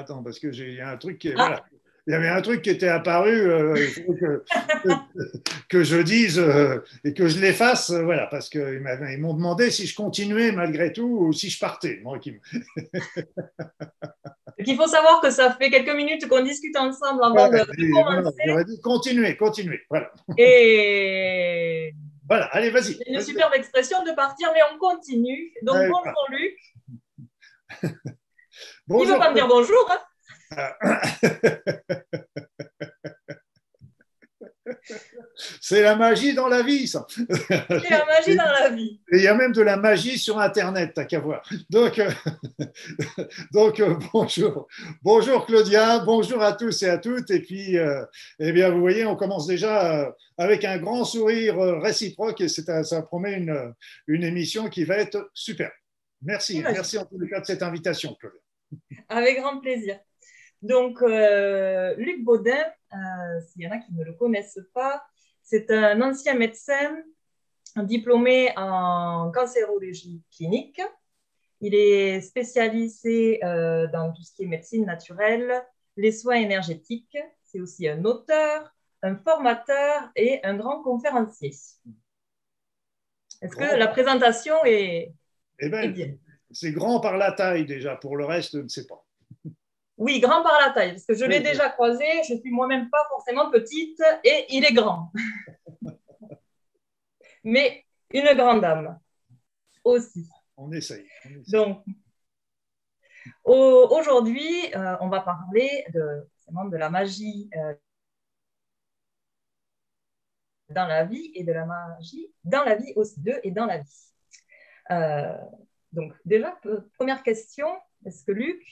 attends, parce que j'ai un truc qui est. Voilà. Il y avait un truc qui était apparu euh, que, que, je dise euh, et que je l'efface, euh, voilà, parce qu'ils m'ont demandé si je continuais malgré tout ou si je partais. Moi, qui... Il faut savoir que ça fait quelques minutes qu'on discute ensemble avant de, commencer. J'aurais dit continuer, continuer. Voilà. Et voilà, allez, vas-y. C'est une superbe expression de partir, mais on continue. Donc, bonjour Luc. bonjour. Il ne veut pas me dire bonjour. Hein C'est la magie dans la vie, ça. C'est la magie dans la vie. Et il y a même de la magie sur Internet, t'as qu'à voir. Donc, euh, donc euh, bonjour. Bonjour Claudia, bonjour à tous et à toutes. Et puis, euh, eh bien, vous voyez, on commence déjà avec un grand sourire réciproque et ça promet une, une émission qui va être super. Merci, merci en tout cas de cette invitation, Claudia. Avec grand plaisir. Donc, Luc Baudin, s'il y en a qui ne le connaissent pas, c'est un ancien médecin diplômé en cancérologie clinique. Il est spécialisé euh, dans tout ce qui est médecine naturelle, les soins énergétiques. C'est aussi un auteur, un formateur et un grand conférencier. Est-ce que la présentation est, eh ben, bien? C'est grand par la taille déjà, pour le reste, je ne sais pas. Oui, grand par la taille, parce que je l'ai déjà croisé, je suis moi-même pas forcément petite et il est grand. Mais une grande dame aussi. On essaye. Donc, aujourd'hui, euh, on va parler de, de la magie euh, dans la vie et de la magie dans la vie aussi, de et dans la vie. Euh, donc, déjà, première question, est-ce que Luc,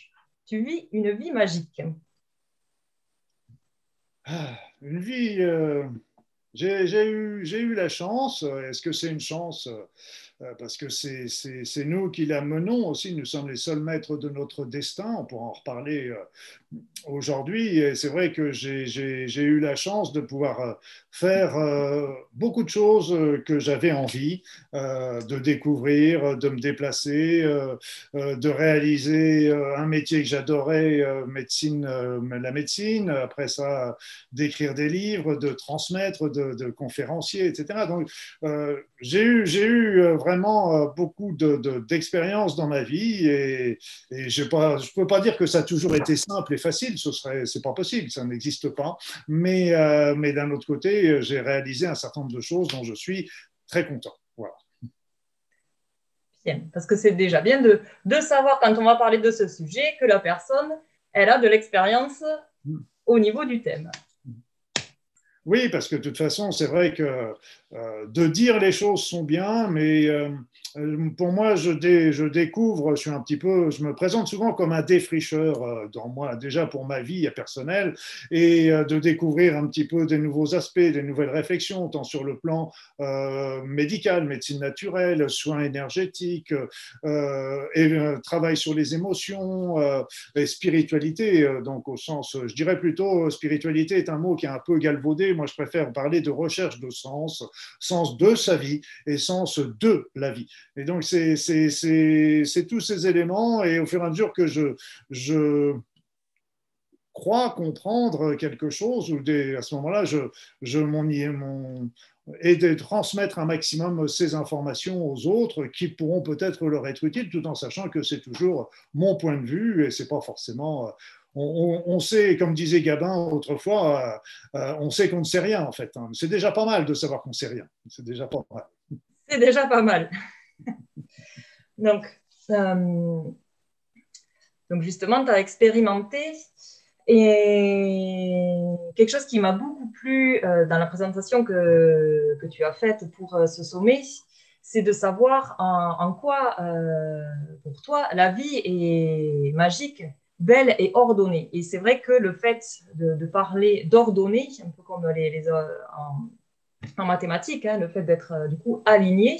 tu vis une vie magique? Ah, une vie, euh, j'ai eu, la chance, est-ce que c'est une chance? euh, parce que c'est nous qui la menons aussi, nous sommes les seuls maîtres de notre destin, on pourra en reparler euh, aujourd'hui, et c'est vrai que j'ai eu la chance de pouvoir euh, faire beaucoup de choses que j'avais envie de découvrir, de me déplacer, de réaliser un métier que j'adorais, médecine, la médecine, après ça, d'écrire des livres, de transmettre, de, de conférencier, etc. Donc, j'ai eu, eu vraiment euh, beaucoup d'expérience dans ma vie et, je ne peux pas dire que ça a toujours été simple et facile, ce serait, c'est pas possible, ça n'existe pas. Mais, euh, mais d'un autre côté, j'ai réalisé un certain nombre de choses dont je suis très content. Voilà. Bien, parce que c'est déjà bien de, de savoir quand on va parler de ce sujet que la personne, elle a de l'expérience mm. au niveau du thème. Oui, parce que de toute façon, c'est vrai que de dire les choses sont bien, mais euh, euh, pour moi, je, découvre, je suis un petit peu, je me présente souvent comme un défricheur euh, dans moi, déjà pour ma vie personnelle, et euh, de découvrir un petit peu des nouveaux aspects, des nouvelles réflexions, tant sur le plan médical, médecine naturelle, soins énergétiques, et travail sur les émotions, et spiritualité, donc au sens, je dirais plutôt, spiritualité est un mot qui est un peu galvaudé, moi je préfère parler de recherche de sens, sens de sa vie et sens de la vie. Et donc, c'est tous ces éléments, et au fur et à mesure que je, je crois comprendre quelque chose, ou des, à ce moment-là, je, je mon, et de transmettre un maximum ces informations aux autres qui pourront peut-être leur être utiles, tout en sachant que c'est toujours mon point de vue et c'est pas forcément. On, sait, comme disait Gabin autrefois, euh, euh, on sait qu'on ne sait rien en fait. Hein. C'est déjà pas mal de savoir qu'on ne sait rien. C'est déjà pas mal. C'est déjà pas mal. donc, euh, donc, justement, tu as expérimenté et quelque chose qui m'a beaucoup plu dans la présentation que, que, tu as faite pour ce sommet, c'est de savoir en, quoi, pour toi, la vie est magique, belle et ordonnée. Et c'est vrai que le fait de, parler d'ordonnée, un peu comme les, les en, mathématiques, hein, le fait d'être du coup aligné,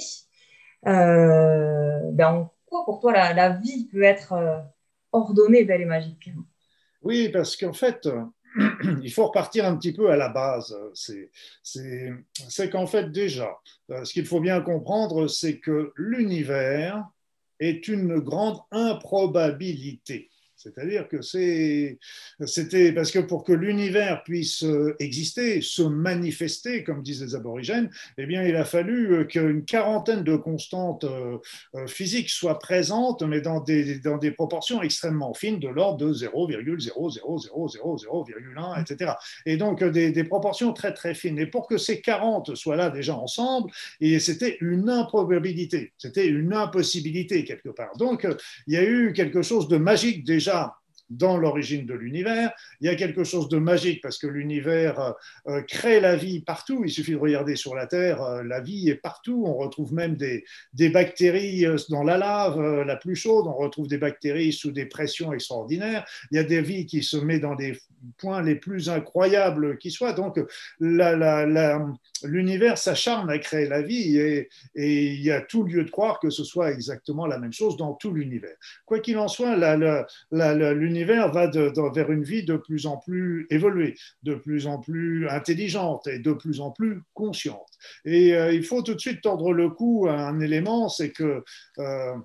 euh, ben, en quoi pour toi la, vie peut être euh, ordonnée, belle et magique? Oui, parce qu'en fait, il faut repartir un petit peu à la base. C'est qu'en fait, déjà, euh, ce qu'il faut bien comprendre, c'est que l'univers est une grande improbabilité. C'est-à-dire que c'était parce que pour que l'univers puisse euh, exister, se manifester, comme disent les aborigènes, eh bien, il a fallu euh, qu'une quarantaine de constantes euh, physiques soient présentes, mais dans des, proportions extrêmement fines, de l'ordre de 0,0000001, etc. Et donc des, proportions très très fines. Et pour que ces 40 soient là déjà ensemble, c'était une improbabilité, c'était une impossibilité quelque part. Donc il y a eu quelque chose de magique déjà שם. Dans l'origine de l'univers. Il y a quelque chose de magique parce que l'univers euh, euh, crée la vie partout. Il suffit de regarder sur la Terre, euh, la vie est partout. On retrouve même des, des bactéries dans la lave la plus chaude, on retrouve des bactéries sous des pressions extraordinaires. Il y a des vies qui se mettent dans des points les plus incroyables qui soient. Donc l'univers s'acharne à créer la vie et, et, il y a tout lieu de croire que ce soit exactement la même chose dans tout l'univers. Quoi qu'il en soit, l'univers va vers une vie de plus en plus évoluée, de plus en plus intelligente et de plus en plus consciente. Et euh, il faut tout de suite tordre le cou à un élément, c'est que euh,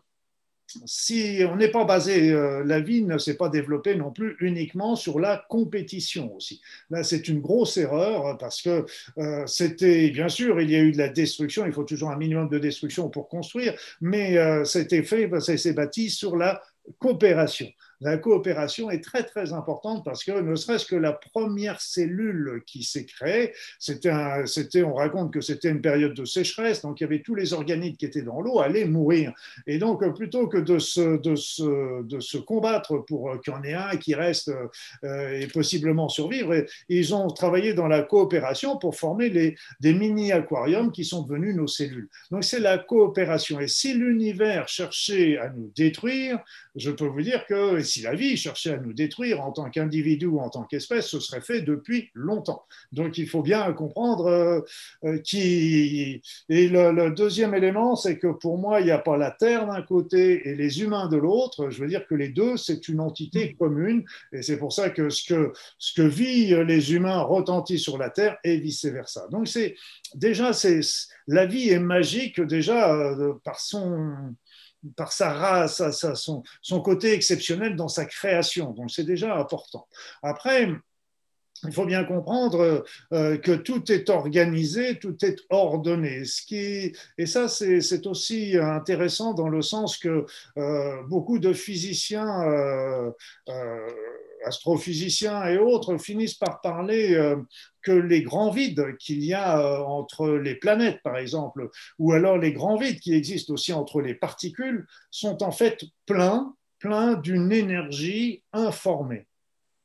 si on n'est pas basé, euh, la vie ne s'est pas développée non plus uniquement sur la compétition aussi. Là, c'est une grosse erreur parce que c'était, bien sûr, il y a eu de la destruction, il faut toujours un minimum de destruction pour construire, mais c'était fait, ça s'est bâti sur la coopération la coopération est très très importante parce que ne serait-ce que la première cellule qui s'est créée, c'était, on raconte que c'était une période de sécheresse, donc il y avait tous les organites qui étaient dans l'eau allaient mourir. Et donc plutôt que de se, de se, de se combattre pour qu'il y en ait un qui reste euh, et possiblement survivre, ils ont travaillé dans la coopération pour former des mini-aquariums qui sont devenus nos cellules. Donc c'est la coopération. Et si l'univers cherchait à nous détruire, je peux vous dire que si la vie cherchait à nous détruire en tant qu'individu ou en tant qu'espèce, ce serait fait depuis longtemps. Donc il faut bien comprendre euh, euh, qui. Et le, deuxième élément, c'est que pour moi, il n'y a pas la Terre d'un côté et les humains de l'autre. Je veux dire que les deux, c'est une entité mm. commune. Et c'est pour ça que ce que, ce que vivent les humains retentit sur la Terre et vice-versa. Donc c'est déjà, c'est la vie est magique déjà euh, par son par sa race, son, côté exceptionnel dans sa création. Donc c'est déjà important. Après, il faut bien comprendre euh, que tout est organisé, tout est ordonné. Et ça, c'est aussi intéressant dans le sens que euh, beaucoup de physiciens euh, astrophysiciens et autres finissent par parler euh, que les grands vides qu'il y a euh, entre les planètes, par exemple, ou alors les grands vides qui existent aussi entre les particules, sont en fait pleins, pleins d'une énergie informée.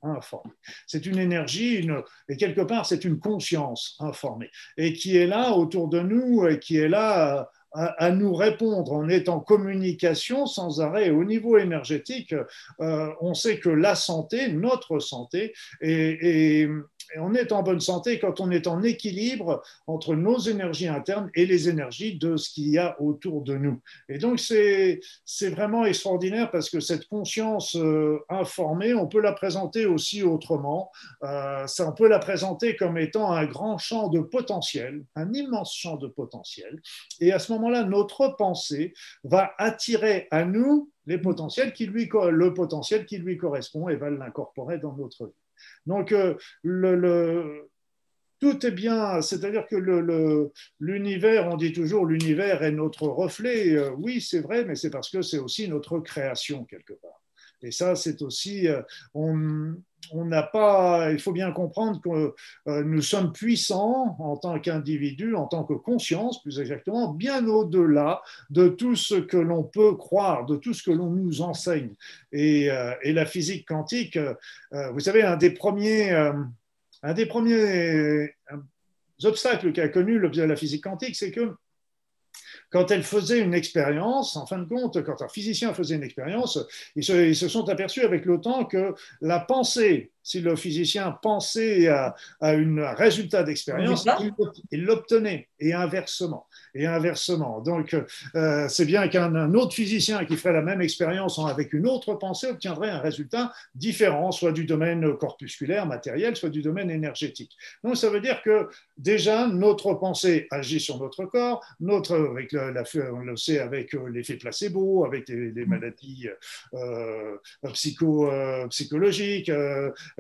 Informée. C'est une énergie, et quelque part, c'est une conscience informée, et qui est là autour de nous, et qui est là à, nous répondre. On est en communication sans arrêt. Au niveau énergétique, euh, on sait que la santé, notre santé, est, on est en bonne santé quand on est en équilibre entre nos énergies internes et les énergies de ce qu'il y a autour de nous. Et donc, c'est vraiment extraordinaire parce que cette conscience euh, informée, on peut la présenter aussi autrement. Euh, ça, on peut la présenter comme étant un grand champ de potentiel, un immense champ de potentiel. Et à ce moment-là, notre pensée va attirer à nous les potentiels qui lui, le potentiel qui lui correspond et va l'incorporer dans notre vie. Donc, euh, le, tout est bien, c'est-à-dire que l'univers, on dit toujours l'univers est notre reflet. Euh, oui, c'est vrai, mais c'est parce que c'est aussi notre création quelque part. Et ça, c'est aussi, euh, on n'a pas, il faut bien comprendre que nous sommes puissants en tant qu'individus, en tant que conscience, plus exactement, bien au-delà de tout ce que l'on peut croire, de tout ce que l'on nous enseigne. Et, et, la physique quantique, vous savez, un des premiers, un des premiers obstacles qu'a connu la physique quantique, c'est que quand elle faisait une expérience, en fin de compte, quand un physicien faisait une expérience, ils se, sont aperçus avec le temps que la pensée si le physicien pensait à, un résultat d'expérience, il l'obtenait, et inversement. Et inversement. Donc, euh, c'est bien qu'un autre physicien qui ferait la même expérience avec une autre pensée obtiendrait un résultat différent, soit du domaine corpusculaire, matériel, soit du domaine énergétique. Donc, ça veut dire que déjà, notre pensée agit sur notre corps, notre, avec la, on le sait avec euh, l'effet placebo, avec les, maladies euh, psycho, psychologiques,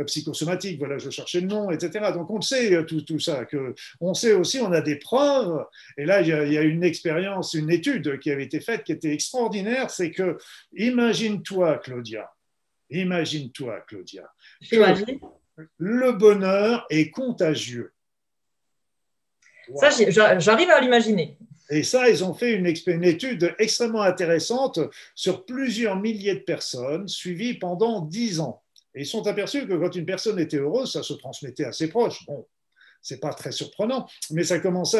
psychosomatique, voilà, je cherchais le nom, etc. Donc on sait euh, tout, tout, ça. Que, on sait aussi, on a des preuves, et là il y, a, une expérience, une étude qui avait été faite qui était extraordinaire, c'est que, imagine-toi Claudia, imagine-toi Claudia, le bonheur est contagieux. Ça, j'arrive à l'imaginer. Et ça, ils ont fait une, une, étude extrêmement intéressante sur plusieurs milliers de personnes, suivies pendant dix ans. Et ils sont aperçus que quand une personne était heureuse, ça se transmettait à ses proches. Bon, c'est pas très surprenant, mais ça commençait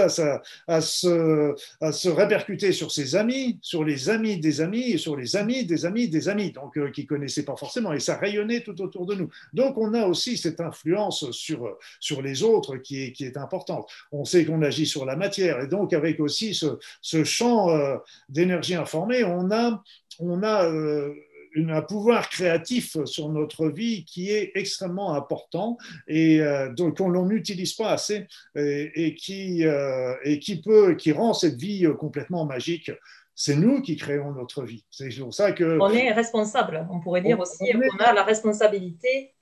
à, se, répercuter sur ses amis, sur les amis des amis et sur les amis des amis des amis, donc euh, qui connaissaient pas forcément, et ça rayonnait tout autour de nous. Donc on a aussi cette influence sur, les autres qui est, importante. On sait qu'on agit sur la matière, et donc avec aussi ce, champ euh, d'énergie informée, on a, on a euh, un pouvoir créatif sur notre vie qui est extrêmement important et euh, donc on n'utilise pas assez et, qui, euh, et qui, peut, qui rend cette vie complètement magique c'est nous qui créons notre vie. C'est pour ça que. On est responsable. On pourrait dire aussi qu'on a la responsabilité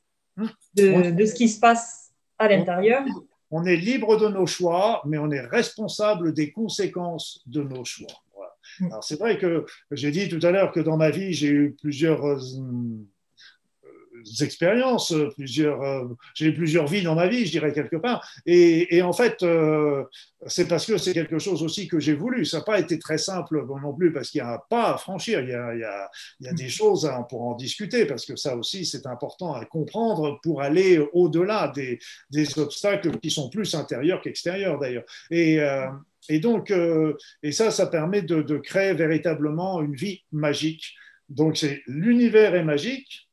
de, de, ce qui se passe à l'intérieur. On est libre de nos choix, mais on est responsable des conséquences de nos choix. Mm. Alors c'est vrai que j'ai dit tout à l'heure que dans ma vie, j'ai eu plusieurs euh, expériences, plusieurs, euh, j'ai eu plusieurs vies dans ma vie, je dirais quelque part. Et, en fait, euh, c'est parce que c'est quelque chose aussi que j'ai voulu. Ça n'a pas été très simple non plus parce qu'il y a un pas à franchir. Il y a, il y a, des choses à, pour en discuter parce que ça aussi, c'est important à comprendre pour aller au-delà des, des, obstacles qui sont plus intérieurs qu'extérieurs d'ailleurs. Et, et donc, euh, et ça, ça permet de, créer véritablement une vie magique. Donc, c'est l'univers est magique.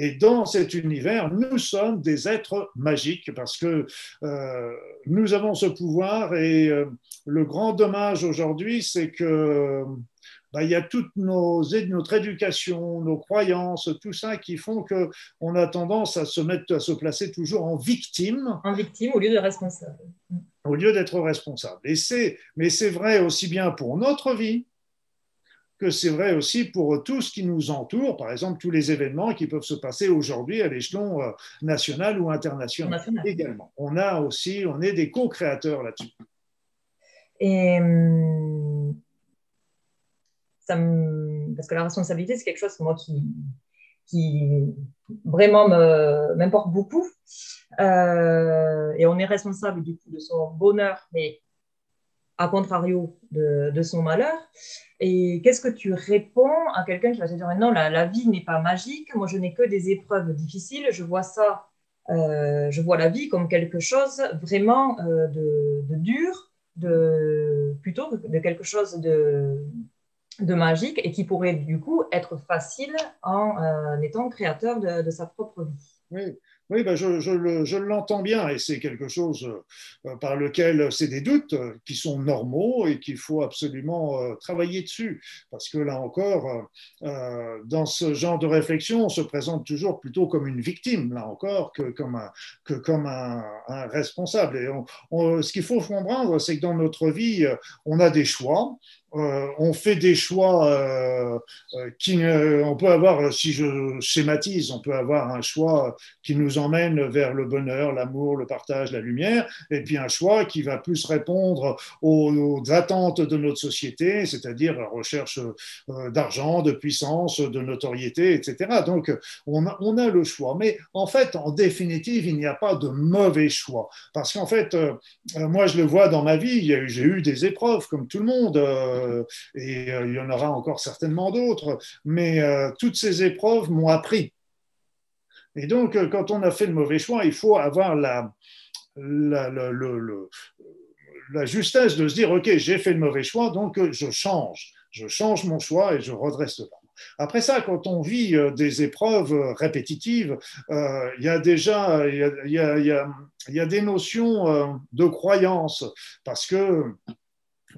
Et dans cet univers, nous sommes des êtres magiques parce que euh, nous avons ce pouvoir. Et euh, le grand dommage aujourd'hui, c'est que bah, il y a toute notre éducation, nos croyances, tout ça qui font qu'on a tendance à se mettre, à se placer toujours en victime. En victime au lieu de responsable au lieu d'être responsable. Et c'est, mais c'est vrai aussi bien pour notre vie que c'est vrai aussi pour tout ce qui nous entoure, par exemple tous les événements qui peuvent se passer aujourd'hui à l'échelon euh, national ou international également. On a aussi, on est des co-créateurs là-dessus. Et hum, parce que la responsabilité, c'est quelque chose moi qui, qui vraiment m'importe beaucoup. Euh, et on est responsable du coup de son bonheur, mais à contrario de, son malheur. Et qu'est-ce que tu réponds à quelqu'un qui va te dire non, la, vie n'est pas magique, moi je n'ai que des épreuves difficiles, je vois ça, euh, je vois la vie comme quelque chose vraiment euh, de, de, dur, de, plutôt de quelque chose de, de magique et qui pourrait du coup être facile en euh, étant créateur de, sa propre vie. Oui, oui ben je, l'entends bien et c'est quelque chose euh, par lequel c'est des doutes qui sont normaux et qu'il faut absolument euh, travailler dessus. Parce que là encore, dans ce genre de réflexion, on se présente toujours plutôt comme une victime, là encore, que comme un, que comme un, responsable. Et ce qu'il faut comprendre, c'est que dans notre vie, on a des choix euh, on fait des choix euh, euh, qui, on peut avoir, si je schématise, on peut avoir un choix qui nous emmène vers le bonheur, l'amour, le partage, la lumière, et puis un choix qui va plus répondre aux, attentes de notre société, c'est-à-dire la recherche d'argent, de puissance, de notoriété, etc. Donc, on a, on a, le choix. Mais en fait, en définitive, il n'y a pas de mauvais choix. Parce qu'en fait, moi, je le vois dans ma vie, j'ai eu des épreuves comme tout le monde et euh, il y en aura encore certainement d'autres, mais euh, toutes ces épreuves m'ont appris. Et donc, quand on a fait le mauvais choix, il faut avoir la, la, justesse de se dire, OK, j'ai fait le mauvais choix, donc je change. Je change mon choix et je redresse là. Après ça, quand on vit des épreuves répétitives, il y a déjà il y a, y a des notions de croyance parce que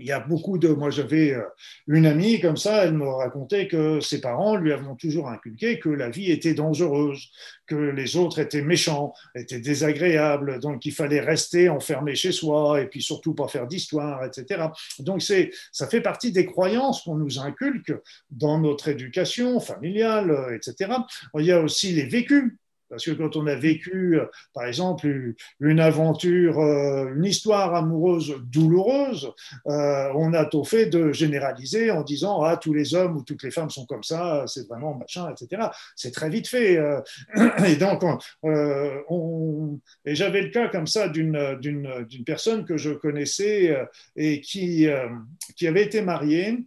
il y a beaucoup de. Moi, j'avais euh, une amie comme ça, elle me racontait que ses parents lui avaient toujours inculqué que la vie était dangereuse, que les autres étaient méchants, étaient désagréables, donc il fallait rester enfermé chez soi et puis surtout pas faire d'histoire, etc. Donc, c'est, ça fait partie des croyances qu'on nous inculque dans notre éducation familiale, etc. Il y a aussi les vécus parce que quand on a vécu, euh, par exemple, une aventure, euh, une histoire amoureuse douloureuse, euh, on a tôt fait de généraliser en disant ah tous les hommes ou toutes les femmes sont comme ça, c'est vraiment machin, etc. C'est très vite fait. Et donc, on, et j'avais le cas comme ça d'une personne que je connaissais et qui avait été mariée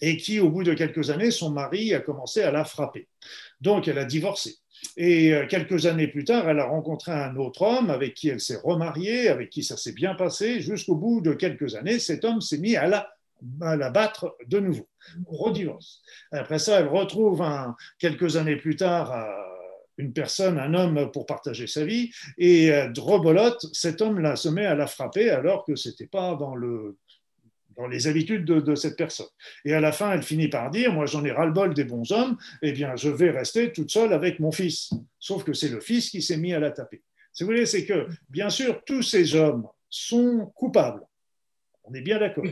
et qui, au bout de quelques années, son mari a commencé à la frapper. Donc, elle a divorcé. Et euh, quelques années plus tard, elle a rencontré un autre homme avec qui elle s'est remariée, avec qui ça s'est bien passé. Jusqu'au bout de quelques années, cet homme s'est mis à la, battre de nouveau. Redivorce. Après ça, elle retrouve quelques années plus tard une personne, un homme pour partager sa vie, et euh, rebolote, cet homme-là se met à la frapper alors que ce n'était pas dans le dans les habitudes de, cette personne. Et à la fin, elle finit par dire, moi j'en ai ras-le-bol des bons hommes, eh bien je vais rester toute seule avec mon fils. Sauf que c'est le fils qui s'est mis à la taper. Si vous voulez, c'est que, bien sûr, tous ces hommes sont coupables. On est bien d'accord.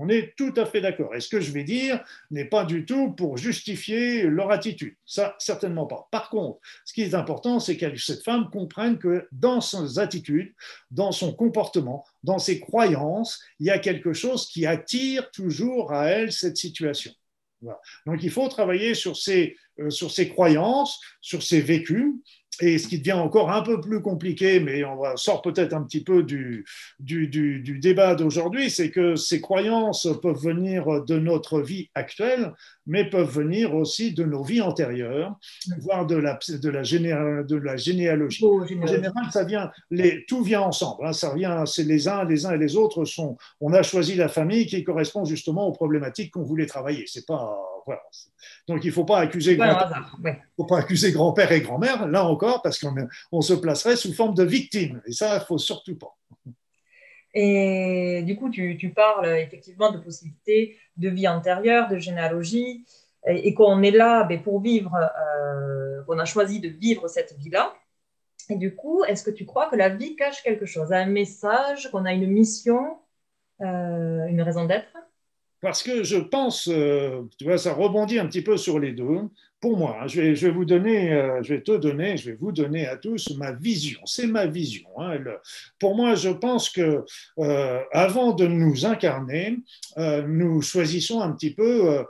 On est tout à fait d'accord. Et ce que je vais dire n'est pas du tout pour justifier leur attitude. Ça, certainement pas. Par contre, ce qui est important, c'est que cette femme comprenne que dans ses attitudes, dans son comportement, dans ses croyances, il y a quelque chose qui attire toujours à elle cette situation. Donc il faut travailler sur ses, euh, sur ses croyances, sur ses vécus, et ce qui devient encore un peu plus compliqué, mais on sort peut-être un petit peu du, du, du, débat d'aujourd'hui, c'est que ces croyances peuvent venir de notre vie actuelle, mais peuvent venir aussi de nos vies antérieures, voire de la, de la, de la généalogie. En général, ça vient, les, tout vient ensemble. Hein, ça vient, c'est les uns, les uns et les autres sont. On a choisi la famille qui correspond justement aux problématiques qu'on voulait travailler. C'est pas voilà. Donc il ne faut pas accuser grand-père et grand-mère, là encore, parce qu'on on se placerait sous forme de victime. Et ça, il ne faut surtout pas. Et du coup, tu, tu, parles effectivement de possibilités de vie antérieure, de généalogie, et, qu'on est là ben, pour vivre, euh, qu'on a choisi de vivre cette vie-là. Et du coup, est-ce que tu crois que la vie cache quelque chose, un message, qu'on a une mission, euh, une raison d'être? Parce que je pense, euh, tu vois, ça rebondit un petit peu sur les deux. Pour moi, hein, je, vais, vous donner, euh, je vais te donner, je vais vous donner à tous ma vision. C'est ma vision. Hein. pour moi, je pense que euh, avant de nous incarner, nous choisissons un petit peu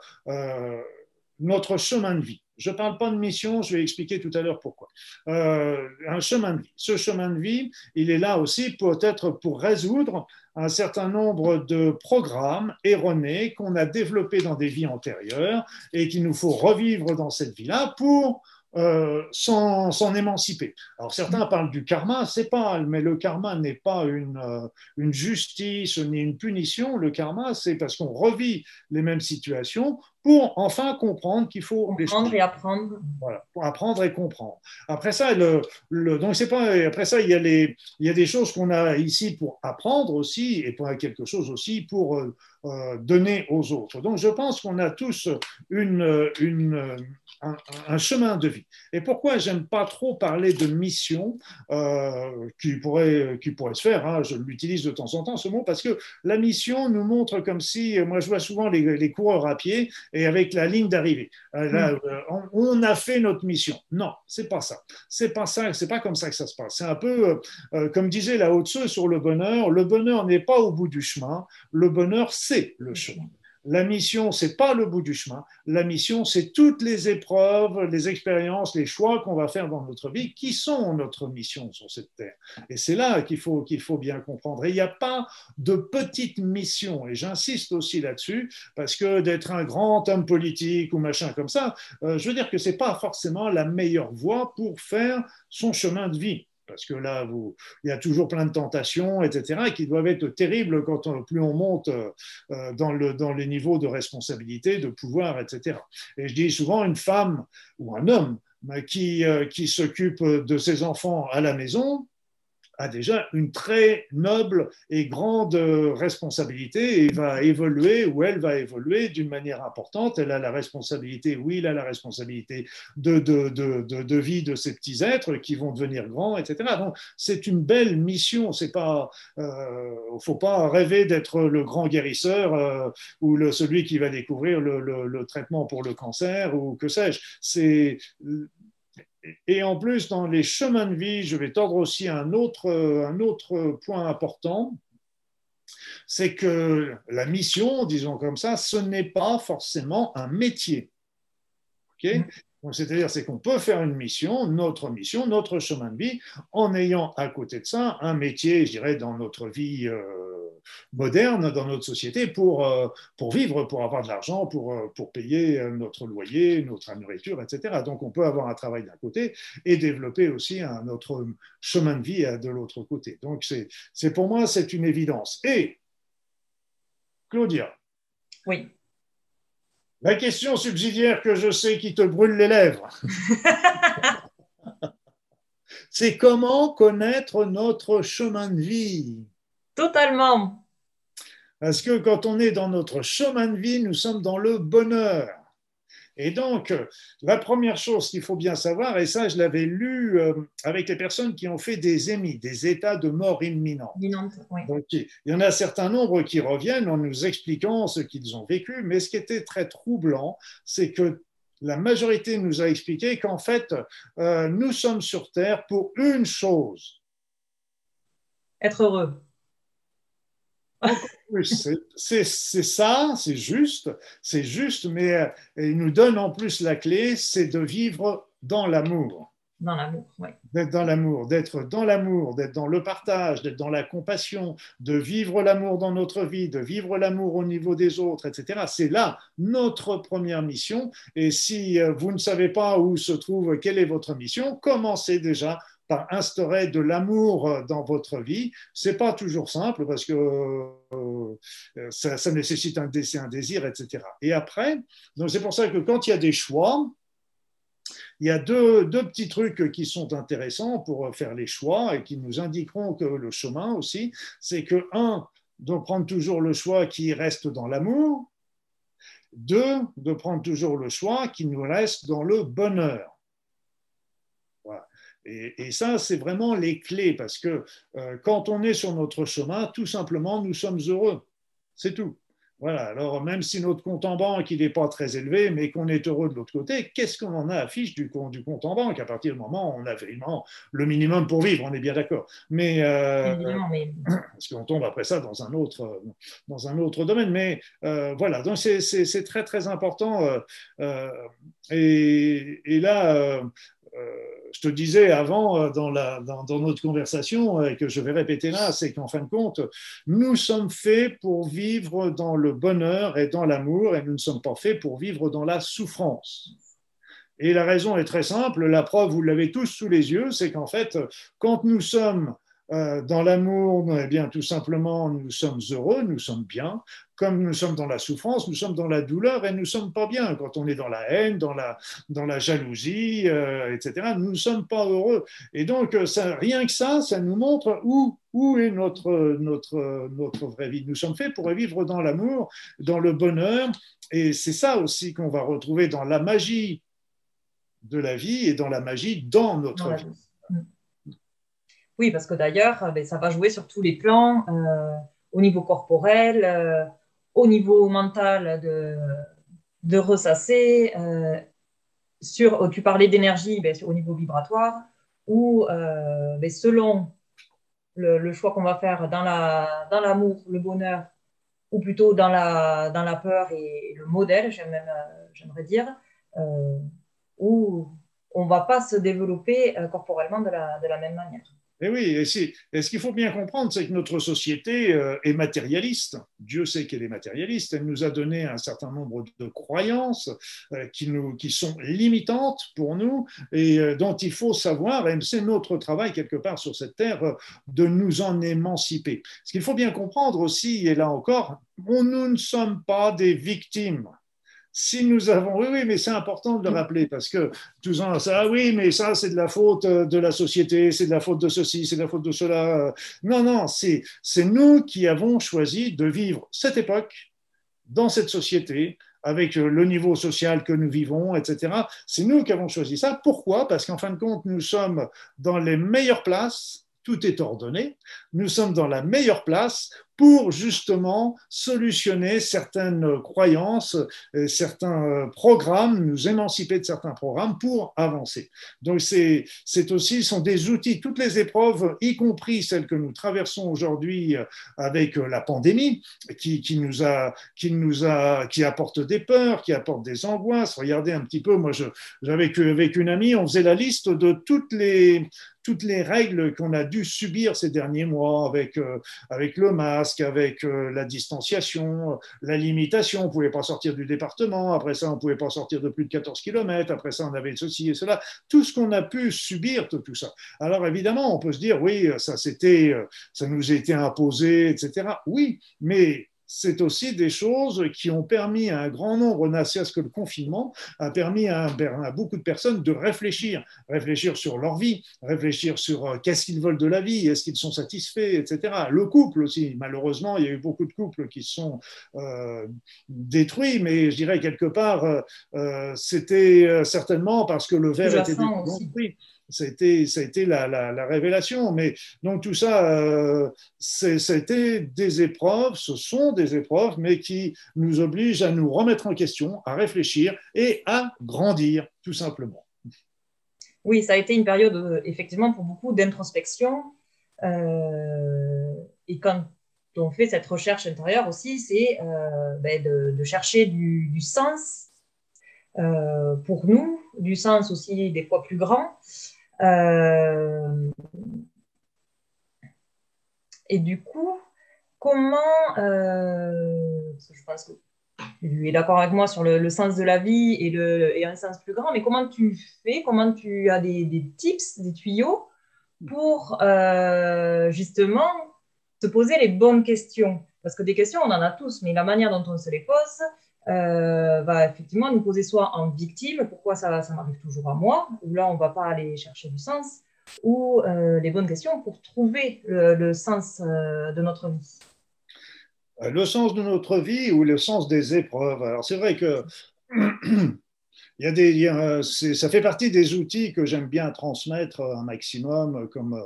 notre chemin de vie. Je ne parle pas de mission, je vais expliquer tout à l'heure pourquoi. un chemin de vie. Ce chemin de vie, il est là aussi peut-être pour résoudre un certain nombre de programmes erronés qu'on a développés dans des vies antérieures et qu'il nous faut revivre dans cette vie-là pour euh, s'en émanciper. Alors certains parlent du karma, c'est pas, mais le karma n'est pas une, euh, une justice ni une punition. Le karma, c'est parce qu'on revit les mêmes situations pour enfin comprendre qu'il faut comprendre et apprendre. Voilà, pour apprendre et comprendre. Après ça, le, le donc c'est pas après ça il y a les il y a des choses qu'on a ici pour apprendre aussi et pour quelque chose aussi pour euh, donner aux autres. Donc je pense qu'on a tous une une un, chemin de vie. Et pourquoi j'aime pas trop parler de mission euh, qui, pourrait, qui pourrait se faire, hein, je l'utilise de temps en temps ce mot, parce que la mission nous montre comme si, moi je vois souvent les, coureurs à pied et avec la ligne d'arrivée. Euh, mm. euh, on, a fait notre mission. Non, c'est pas ça. C'est pas ça, c'est pas comme ça que ça se passe. C'est un peu, comme disait la haute sur le bonheur, le bonheur n'est pas au bout du chemin, le bonheur c'est le chemin. La mission, c'est pas le bout du chemin. La mission, c'est toutes les épreuves, les expériences, les choix qu'on va faire dans notre vie qui sont notre mission sur cette terre. Et c'est là qu'il faut, faut bien comprendre. Et il n'y a pas de petite mission. Et j'insiste aussi là-dessus, parce que d'être un grand homme politique ou machin comme ça, euh, je veux dire que c'est pas forcément la meilleure voie pour faire son chemin de vie parce que là, vous, il y a toujours plein de tentations, etc., qui doivent être terribles quand plus on monte dans, le, dans les niveaux de responsabilité, de pouvoir, etc. Et je dis souvent, une femme ou un homme qui, qui s'occupe de ses enfants à la maison, a déjà une très noble et grande responsabilité et va évoluer ou elle va évoluer d'une manière importante. Elle a la responsabilité, oui, il a la responsabilité de, de, de, de, vie de ces petits êtres qui vont devenir grands, etc. Donc, c'est une belle mission. C'est pas, euh, faut pas rêver d'être le grand guérisseur euh, ou le, celui qui va découvrir le, le, le, traitement pour le cancer ou que sais-je. C'est et en plus, dans les chemins de vie, je vais tordre aussi un autre, un autre point important, c'est que la mission, disons comme ça, ce n'est pas forcément un métier. Okay mm. c'est-à-dire, c'est qu'on peut faire une mission, notre mission, notre chemin de vie, en ayant à côté de ça un métier, je dirais, dans notre vie euh, moderne dans notre société pour, euh, pour vivre, pour avoir de l'argent, pour, euh, pour payer euh, notre loyer, notre nourriture, etc. Donc on peut avoir un travail d'un côté et développer aussi un autre chemin de vie de l'autre côté. Donc c'est pour moi, c'est une évidence. Et Claudia. Oui. La question subsidiaire que je sais qui te brûle les lèvres. c'est comment connaître notre chemin de vie? Totalement. Parce que quand on est dans notre chemin de vie, nous sommes dans le bonheur. Et donc, la première chose qu'il faut bien savoir, et ça je l'avais lu euh, avec les personnes qui ont fait des émis, des états de mort imminente. Donc, il y en a un certain nombre qui reviennent en nous expliquant ce qu'ils ont vécu, mais ce qui était très troublant, c'est que la majorité nous a expliqué qu'en fait, euh, nous sommes sur Terre pour une chose. Être heureux. C'est ça, c'est juste, c'est juste, mais euh, il nous donne en plus la clé, c'est de vivre dans l'amour. Dans l'amour, oui. D'être dans l'amour, d'être dans l'amour, d'être dans le partage, d'être dans la compassion, de vivre l'amour dans notre vie, de vivre l'amour au niveau des autres, etc. C'est là notre première mission. Et si euh, vous ne savez pas où se trouve, quelle est votre mission, commencez déjà par instaurer de l'amour euh, dans votre vie. C'est pas toujours simple parce que euh, ça, nécessite un désir, un désir, etc. Et après, c'est pour ça que quand il y a des choix, il y a deux, petits trucs qui sont intéressants pour faire les choix et qui nous indiqueront que le chemin aussi, c'est que un, de prendre toujours le choix qui reste dans l'amour. Deux, de prendre toujours le choix qui nous reste dans le bonheur. Et, ça, c'est vraiment les clés, parce que euh, quand on est sur notre chemin, tout simplement, nous sommes heureux. C'est tout. Voilà, alors même si notre compte en banque n'est pas très élevé, mais qu'on est heureux de l'autre côté, qu'est-ce qu'on en a à fiche du compte, du compte en banque? À partir du moment où on a vraiment le minimum pour vivre, on est bien d'accord. Mais, euh, parce qu'on tombe après ça dans un autre, dans un autre domaine. Mais euh, voilà, donc c'est très très important. et, et, là, je te disais avant euh, dans, notre conversation, et que je vais répéter là, c'est qu'en fin de compte, nous sommes faits pour vivre dans le bonheur et dans l'amour, et nous ne sommes pas faits pour vivre dans la souffrance. Et la raison est très simple, la preuve, vous l'avez tous sous les yeux, c'est qu'en fait, quand nous sommes euh, dans l'amour, eh bien, tout simplement, nous sommes heureux, nous sommes bien. Comme nous sommes dans la souffrance, nous sommes dans la douleur et nous ne sommes pas bien. Quand on est dans la haine, dans la, dans la jalousie, euh, etc., nous ne sommes pas heureux. Et donc, euh, ça, rien que ça, ça nous montre où, où est notre, notre, notre vraie vie. Nous sommes faits pour vivre dans l'amour, dans le bonheur. Et c'est ça aussi qu'on va retrouver dans la magie de la vie et dans la magie dans notre vie. Oui, parce que d'ailleurs, euh, ben, ça va jouer sur tous les plans, euh, au niveau corporel, euh, au niveau mental de, ressasser. sur, tu parlais d'énergie ben, au niveau vibratoire, ou ben, selon le, choix qu'on va faire dans l'amour, le bonheur, ou plutôt dans la, dans la peur et le modèle, j'aimerais dire, où on ne va pas se développer corporellement de la même manière. Et oui, et, ce qu'il faut bien comprendre, c'est que notre société euh, est matérialiste. Dieu sait qu'elle est matérialiste. Elle nous a donné un certain nombre de croyances euh, qui, qui sont limitantes pour nous et euh, dont il faut savoir, et c'est notre travail quelque part sur cette terre, de nous en émanciper. Ce qu'il faut bien comprendre aussi, et là encore, nous ne sommes pas des victimes si nous avons, oui, oui, mais c'est important de le rappeler parce que tout ça, ça, ah oui, mais ça, c'est de la faute de la société, c'est de la faute de ceci, c'est de la faute de cela. Non, non, c'est nous qui avons choisi de vivre cette époque dans cette société avec le niveau social que nous vivons, etc. C'est nous qui avons choisi ça. Pourquoi? Parce qu'en fin de compte, nous sommes dans les meilleures places tout est ordonné, nous sommes dans la meilleure place pour justement solutionner certaines croyances, euh, certains euh, programmes, nous émanciper de certains programmes pour avancer. Donc c'est aussi, sont des outils, toutes les épreuves, y compris celles que nous traversons aujourd'hui euh, avec la pandémie, qui, qui, nous a, qui nous a, qui apporte des peurs, qui apporte des angoisses. Regardez un petit peu, moi j'avais avec une amie, on faisait la liste de toutes les toutes les règles qu'on a dû subir ces derniers mois avec, avec le masque, avec euh, la distanciation, la limitation. On ne pouvait pas sortir du département. Après ça, on ne pouvait pas sortir de plus de 14 km. Après ça, on avait ceci et cela. Tout ce qu'on a pu subir, tout, tout ça. Alors évidemment, on peut se dire, oui, ça, euh, ça nous a été imposé, etc. Oui, mais c'est aussi des choses qui ont permis à un grand nombre, n'a ce que le confinement a permis à, beaucoup de personnes de réfléchir, réfléchir sur leur vie, réfléchir sur euh, qu'est-ce qu'ils veulent de la vie, est-ce qu'ils sont satisfaits, etc. Le couple aussi, malheureusement, il y a eu beaucoup de couples qui sont euh, détruits, mais je dirais quelque part, euh, c'était certainement parce que le verre était détruit ça a été, ça a été la, la, révélation. Mais donc tout ça, euh, été des épreuves, ce sont des épreuves, mais qui nous obligent à nous remettre en question, à réfléchir et à grandir, tout simplement. Oui, ça a été une période, euh, effectivement, pour beaucoup d'introspection. Euh, et quand on fait cette recherche intérieure aussi, c'est ben de, chercher du, du sens pour nous, du sens aussi des fois plus grand. Euh, et du coup, comment, euh, je pense que lui est d'accord avec moi sur le, sens de la vie et, un sens plus grand, mais comment tu fais, comment tu as des, des tips, des tuyaux pour euh, justement te poser les bonnes questions? Parce que des questions, on en a tous, mais la manière dont on se les pose, euh, va effectivement nous poser soit en victime, pourquoi ça, ça m'arrive toujours à moi, ou là on ne va pas aller chercher du sens, ou euh, les bonnes questions pour trouver le, sens euh, de notre vie. Le sens de notre vie ou le sens des épreuves. Alors c'est vrai que des, ça fait partie des outils que j'aime bien transmettre un maximum, comme euh,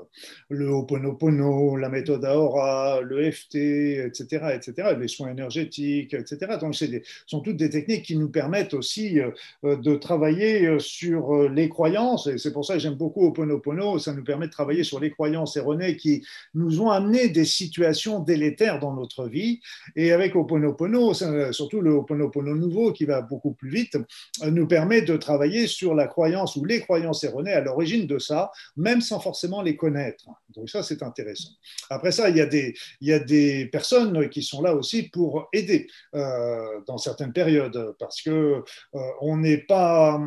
le Ho'oponopono, la méthode Aora, le FT, etc., etc., les soins énergétiques, etc. Donc, ce sont toutes des techniques qui nous permettent aussi euh, euh, de travailler sur les croyances. Et c'est pour ça que j'aime beaucoup Ho'oponopono. Ça nous permet de travailler sur les croyances erronées qui nous ont amené des situations délétères dans notre vie. Et avec Ho'oponopono, surtout le Ho'oponopono nouveau qui va beaucoup plus vite, nous permet permet de travailler sur la croyance ou les croyances erronées à l'origine de ça, même sans forcément les connaître. Donc ça, c'est intéressant. Après ça, il y, a des, il y a des personnes qui sont là aussi pour aider euh, dans certaines périodes, parce que euh, on n'est pas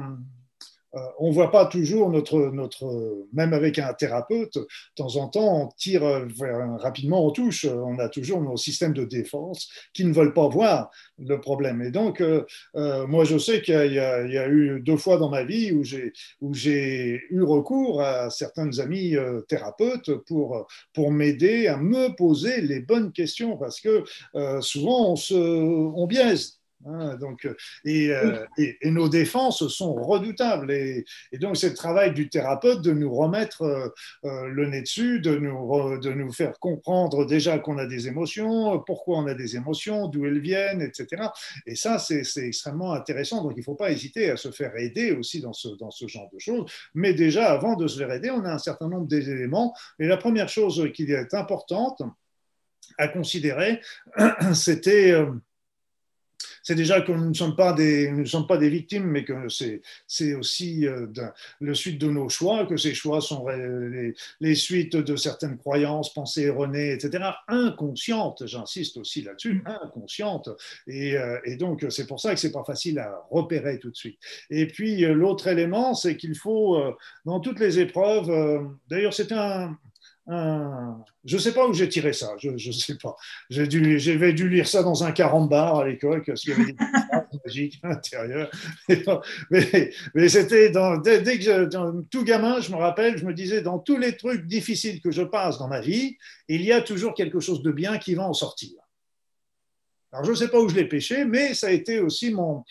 on ne voit pas toujours notre, notre, même avec un thérapeute, de temps en temps, on tire rapidement, on touche, on a toujours nos systèmes de défense qui ne veulent pas voir le problème. Et donc, euh, euh, moi, je sais qu'il y, a eu deux fois dans ma vie où j'ai, eu recours à certains amis thérapeutes pour, pour m'aider à me poser les bonnes questions, parce que souvent, on, se, on biaise Hein, donc, euh, euh, et, et, nos défenses sont redoutables. Et, donc, c'est le travail du thérapeute de nous remettre euh, le nez dessus, de nous, de nous faire comprendre déjà qu'on a des émotions, pourquoi on a des émotions, d'où elles viennent, etc. Et ça, c'est extrêmement intéressant. Donc, il ne faut pas hésiter à se faire aider aussi dans ce, dans ce genre de choses. Mais déjà, avant de se faire aider, on a un certain nombre d'éléments. Et la première chose qui est importante à considérer, c'était c'est déjà que nous ne sommes pas des, nous ne sommes pas des victimes, mais que c'est, aussi euh, le suite de nos choix, que ces choix sont les, les, suites de certaines croyances, pensées erronées, etc., inconscientes, j'insiste aussi là-dessus, mm. inconscientes. Et, euh, et donc, c'est pour ça que c'est pas facile à repérer tout de suite. Et puis, euh, l'autre élément, c'est qu'il faut, dans toutes les épreuves, d'ailleurs, c'est un, je ne sais pas où j'ai tiré ça, je ne sais pas. J'ai dû, j'avais dû lire ça dans un carambar à l'école, parce qu'il y avait des à l'intérieur. Mais, c'était dès, dès, que dans, tout gamin, je me rappelle, je me disais, dans tous les trucs difficiles que je passe dans ma vie, il y a toujours quelque chose de bien qui va en sortir. Alors, je ne sais pas où je l'ai pêché, mais ça a été aussi mon,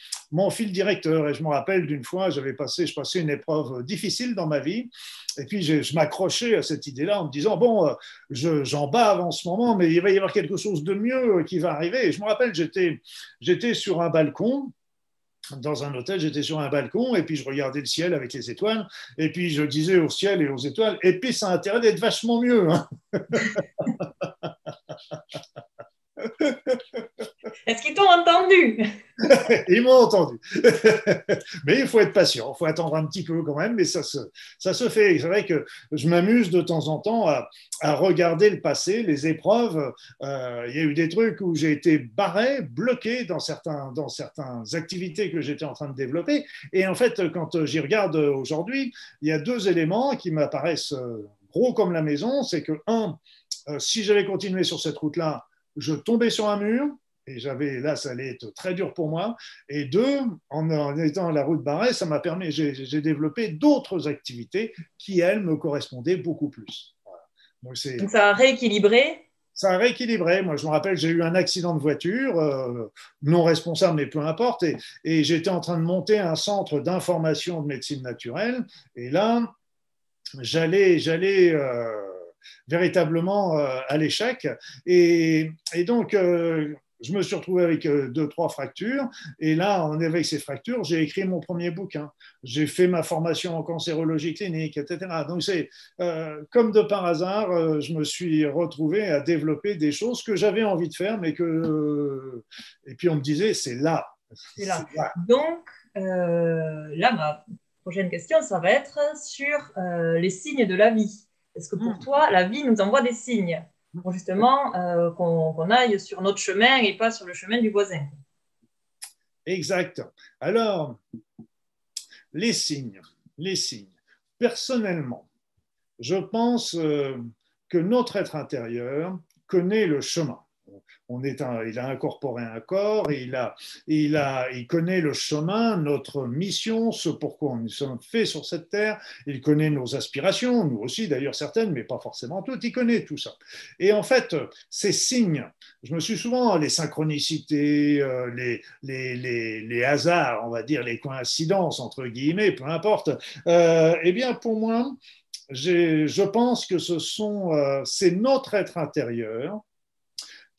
fil directeur. Et je me rappelle d'une fois, j'avais passé, je passais une épreuve difficile dans ma vie. Et puis, je, je m'accrochais à cette idée-là en me disant, bon, euh, j'en bave en ce moment, mais il va y avoir quelque chose de mieux qui va arriver. Et je me rappelle, j'étais sur un balcon dans un hôtel, j'étais sur un balcon et puis je regardais le ciel avec les étoiles et puis je disais au ciel et aux étoiles, et puis ça a intérêt d'être vachement mieux. Hein. Est-ce qu'ils t'ont entendu? Ils m'ont entendu. mais il faut être patient, il faut attendre un petit peu quand même, mais ça se, ça se fait. C'est vrai que je m'amuse de temps en temps à, regarder le passé, les épreuves. Euh, il y a eu des trucs où j'ai été barré, bloqué dans, certains, dans certaines activités que j'étais en train de développer. Et en fait, quand j'y regarde aujourd'hui, il y a deux éléments qui m'apparaissent gros comme la maison. C'est que, un, euh, si j'avais continué sur cette route-là, je tombais sur un mur, et j'avais là, ça allait être très dur pour moi. Et deux, en, étant à la route barrée, ça m'a permis, j'ai développé d'autres activités qui, elles, me correspondaient beaucoup plus. Donc, ça a rééquilibré ça a rééquilibré. Moi, je me rappelle, j'ai eu un accident de voiture, euh, non responsable, mais peu importe, et, et j'étais en train de monter un centre d'information de médecine naturelle. Et là, j'allais, j'allais euh, véritablement euh, à l'échec. Et, et, donc, euh, je me suis retrouvé avec euh, deux, trois fractures. Et là, en avec ces fractures, j'ai écrit mon premier bouquin. J'ai fait ma formation en cancérologie clinique, etc. Donc, c'est comme de par hasard, je me suis retrouvé à développer des choses que j'avais envie de faire, mais que. et puis, on me disait, c'est là. C'est là. Donc, là, ma prochaine question, ça va être sur les signes de la vie. Est-ce que pour hmm. toi, la vie nous envoie des signes pour justement euh, qu'on aille sur notre chemin et pas sur le chemin du voisin? Exact. Alors, les signes, les signes. Personnellement, je pense euh, que notre être intérieur connaît le chemin on est il a incorporé un corps, il, a, il, a, il connaît le chemin, notre mission, ce pourquoi nous sommes faits sur cette terre. Il connaît nos aspirations, nous aussi d'ailleurs certaines, mais pas forcément toutes. Il connaît tout ça. Et en fait, ces signes, je me suis souvent les synchronicités, euh, les, les, les, hasards, on va dire les coïncidences entre guillemets, peu importe. Euh, eh bien, pour moi, je pense que ce sont, euh, c'est notre être intérieur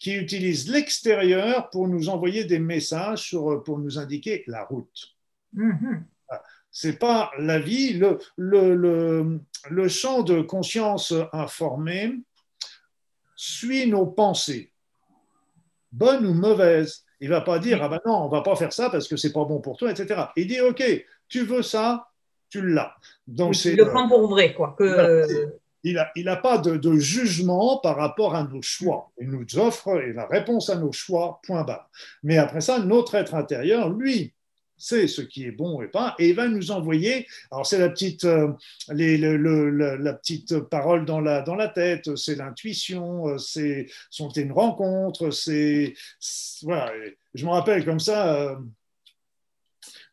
qui utilise l'extérieur pour nous envoyer des messages sur, pour nous indiquer la route. Mm-hmm. C'est pas la vie, le, le, le, champ de conscience informé suit nos pensées, bonnes ou mauvaises. Il va pas dire ah ben non, on va pas faire ça parce que c'est pas bon pour toi, etc. Il dit ok, tu veux ça, tu l'as. Donc c'est le prend pour vrai quoi. Que il n'a pas de, jugement par rapport à nos choix. Il nous offre la réponse à nos choix, point barre. Mais après ça, notre être intérieur, lui, sait ce qui est bon et pas, et il va nous envoyer. Alors c'est la petite, euh, la petite parole dans la, dans la tête, c'est l'intuition, euh, c'est une rencontre, c'est voilà. Je me rappelle comme ça. Euh,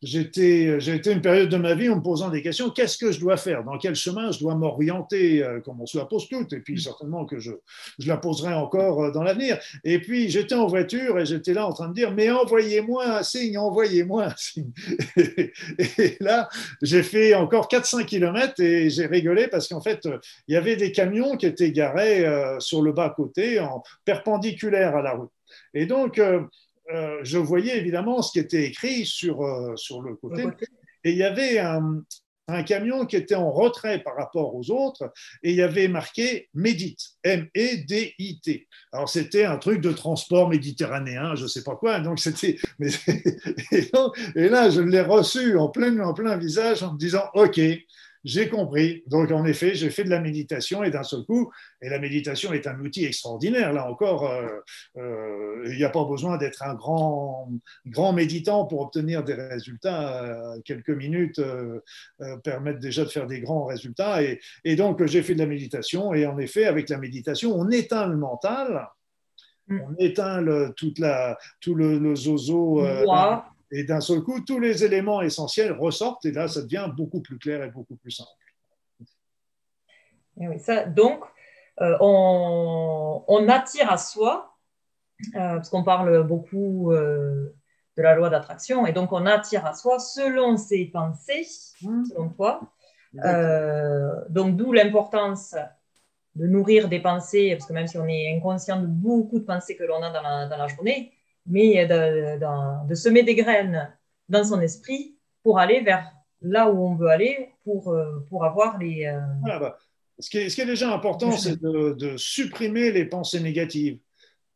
j'étais, j'ai été une période de ma vie en me posant des questions. Qu'est-ce que je dois faire? Dans quel chemin je dois m'orienter euh, Comme on se la pose toutes. Et puis, certainement que je, je la poserai encore euh, dans l'avenir. Et puis, j'étais en voiture et j'étais là en train de dire, mais envoyez-moi un signe, envoyez-moi un signe. Et, là, j'ai fait encore 400 km et j'ai rigolé parce qu'en fait, il y avait des camions qui étaient garés euh, sur le bas-côté, en perpendiculaire à la route. Et donc, euh, je voyais évidemment ce qui était écrit sur, euh, sur le côté. Et il y avait un, un camion qui était en retrait par rapport aux autres et il y avait marqué Médite, M-E-D-I-T. Alors c'était un truc de transport méditerranéen, je ne sais pas quoi. Donc c'était, et, là je l'ai reçu en plein, en plein visage en me disant OK, j'ai compris. Donc, en effet, j'ai fait de la méditation et d'un seul coup, et la méditation est un outil extraordinaire. Là encore, euh, euh, il n'y a pas besoin d'être un grand, grand méditant pour obtenir des résultats. Euh, quelques minutes permettent déjà de faire des grands résultats. Et, et donc, j'ai fait de la méditation. Et en effet, avec la méditation, on éteint le mental. Mm. On éteint le, toute la, tout le, le zozo. Et d'un seul coup, tous les éléments essentiels ressortent et là, ça devient beaucoup plus clair et beaucoup plus simple. oui, ça, donc, euh, on, attire à soi, euh, parce qu'on parle beaucoup euh, de la loi d'attraction, et donc on attire à soi selon ses pensées, mmh. selon toi. donc, d'où l'importance de nourrir des pensées, parce que même si on est inconscient de beaucoup de pensées que l'on a dans la journée, mais de, semer des graines dans son esprit pour aller vers là où on veut aller pour, euh, pour avoir les... Euh, bah, ce, qui est, ce, qui est, déjà important, c'est de, de, supprimer les pensées négatives.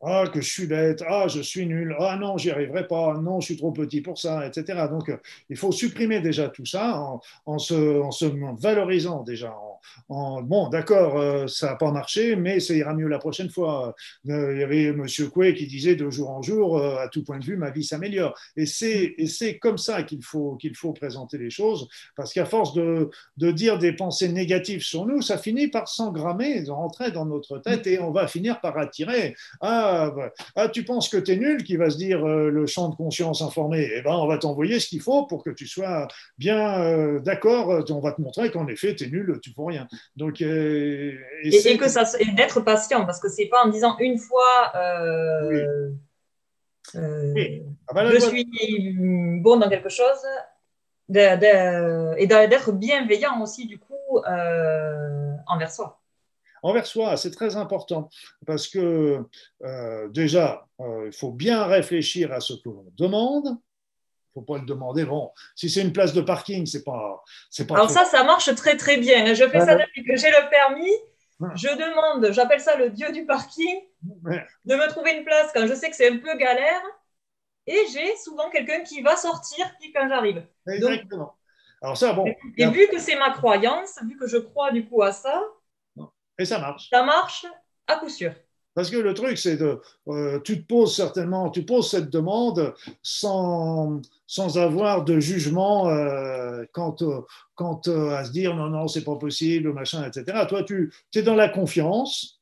Ah, que je suis bête, ah, je suis nul, ah non, j'y arriverai pas, non, je suis trop petit pour ça, etc. Donc, euh, il faut supprimer déjà tout ça en, en, se, en se, valorisant déjà, bon, d'accord, euh, ça n'a pas marché, mais ça ira mieux la prochaine fois. Euh, il y avait M. Coué qui disait de jour en jour, euh, à tout point de vue, ma vie s'améliore. Et c'est comme ça qu'il faut, qu'il faut présenter les choses, parce qu'à force de, de, dire des pensées négatives sur nous, ça finit par s'engrammer, rentrer dans notre tête, et on va finir par attirer. Ah, bah, ah tu penses que tu es nul, qui va se dire le champ de conscience informé, eh ben, on va t'envoyer ce qu'il faut pour que tu sois bien d'accord, on va te montrer qu'en effet, tu es nul, tu ne rien. Donc, euh, et, que ça, d'être patient, parce que c'est pas en disant une fois. Euh, euh, ah bah je suis bon dans quelque chose et d'être bienveillant aussi du coup envers soi. Envers soi, c'est très important parce que déjà, il faut bien réfléchir à ce que l'on demande faut pas le demander. Bon, si c'est une place de parking, c'est pas, c'est pas. Alors ça, ça marche très très bien. Je fais ça depuis que j'ai le permis. Je demande, j'appelle ça le dieu du parking, de me trouver une place quand je sais que c'est un peu galère. Et j'ai souvent quelqu'un qui va sortir quand j'arrive. Exactement. Alors ça, bon. Et, vu que c'est ma croyance, vu que je crois du coup à ça. Et ça marche. Ça marche à coup sûr. Parce que le truc, c'est de, euh, tu te poses certainement, tu poses cette demande sans, sans avoir de jugement euh, quant, quant, à se dire non, non, c'est pas possible, machin, etc. Toi, tu es dans la confiance,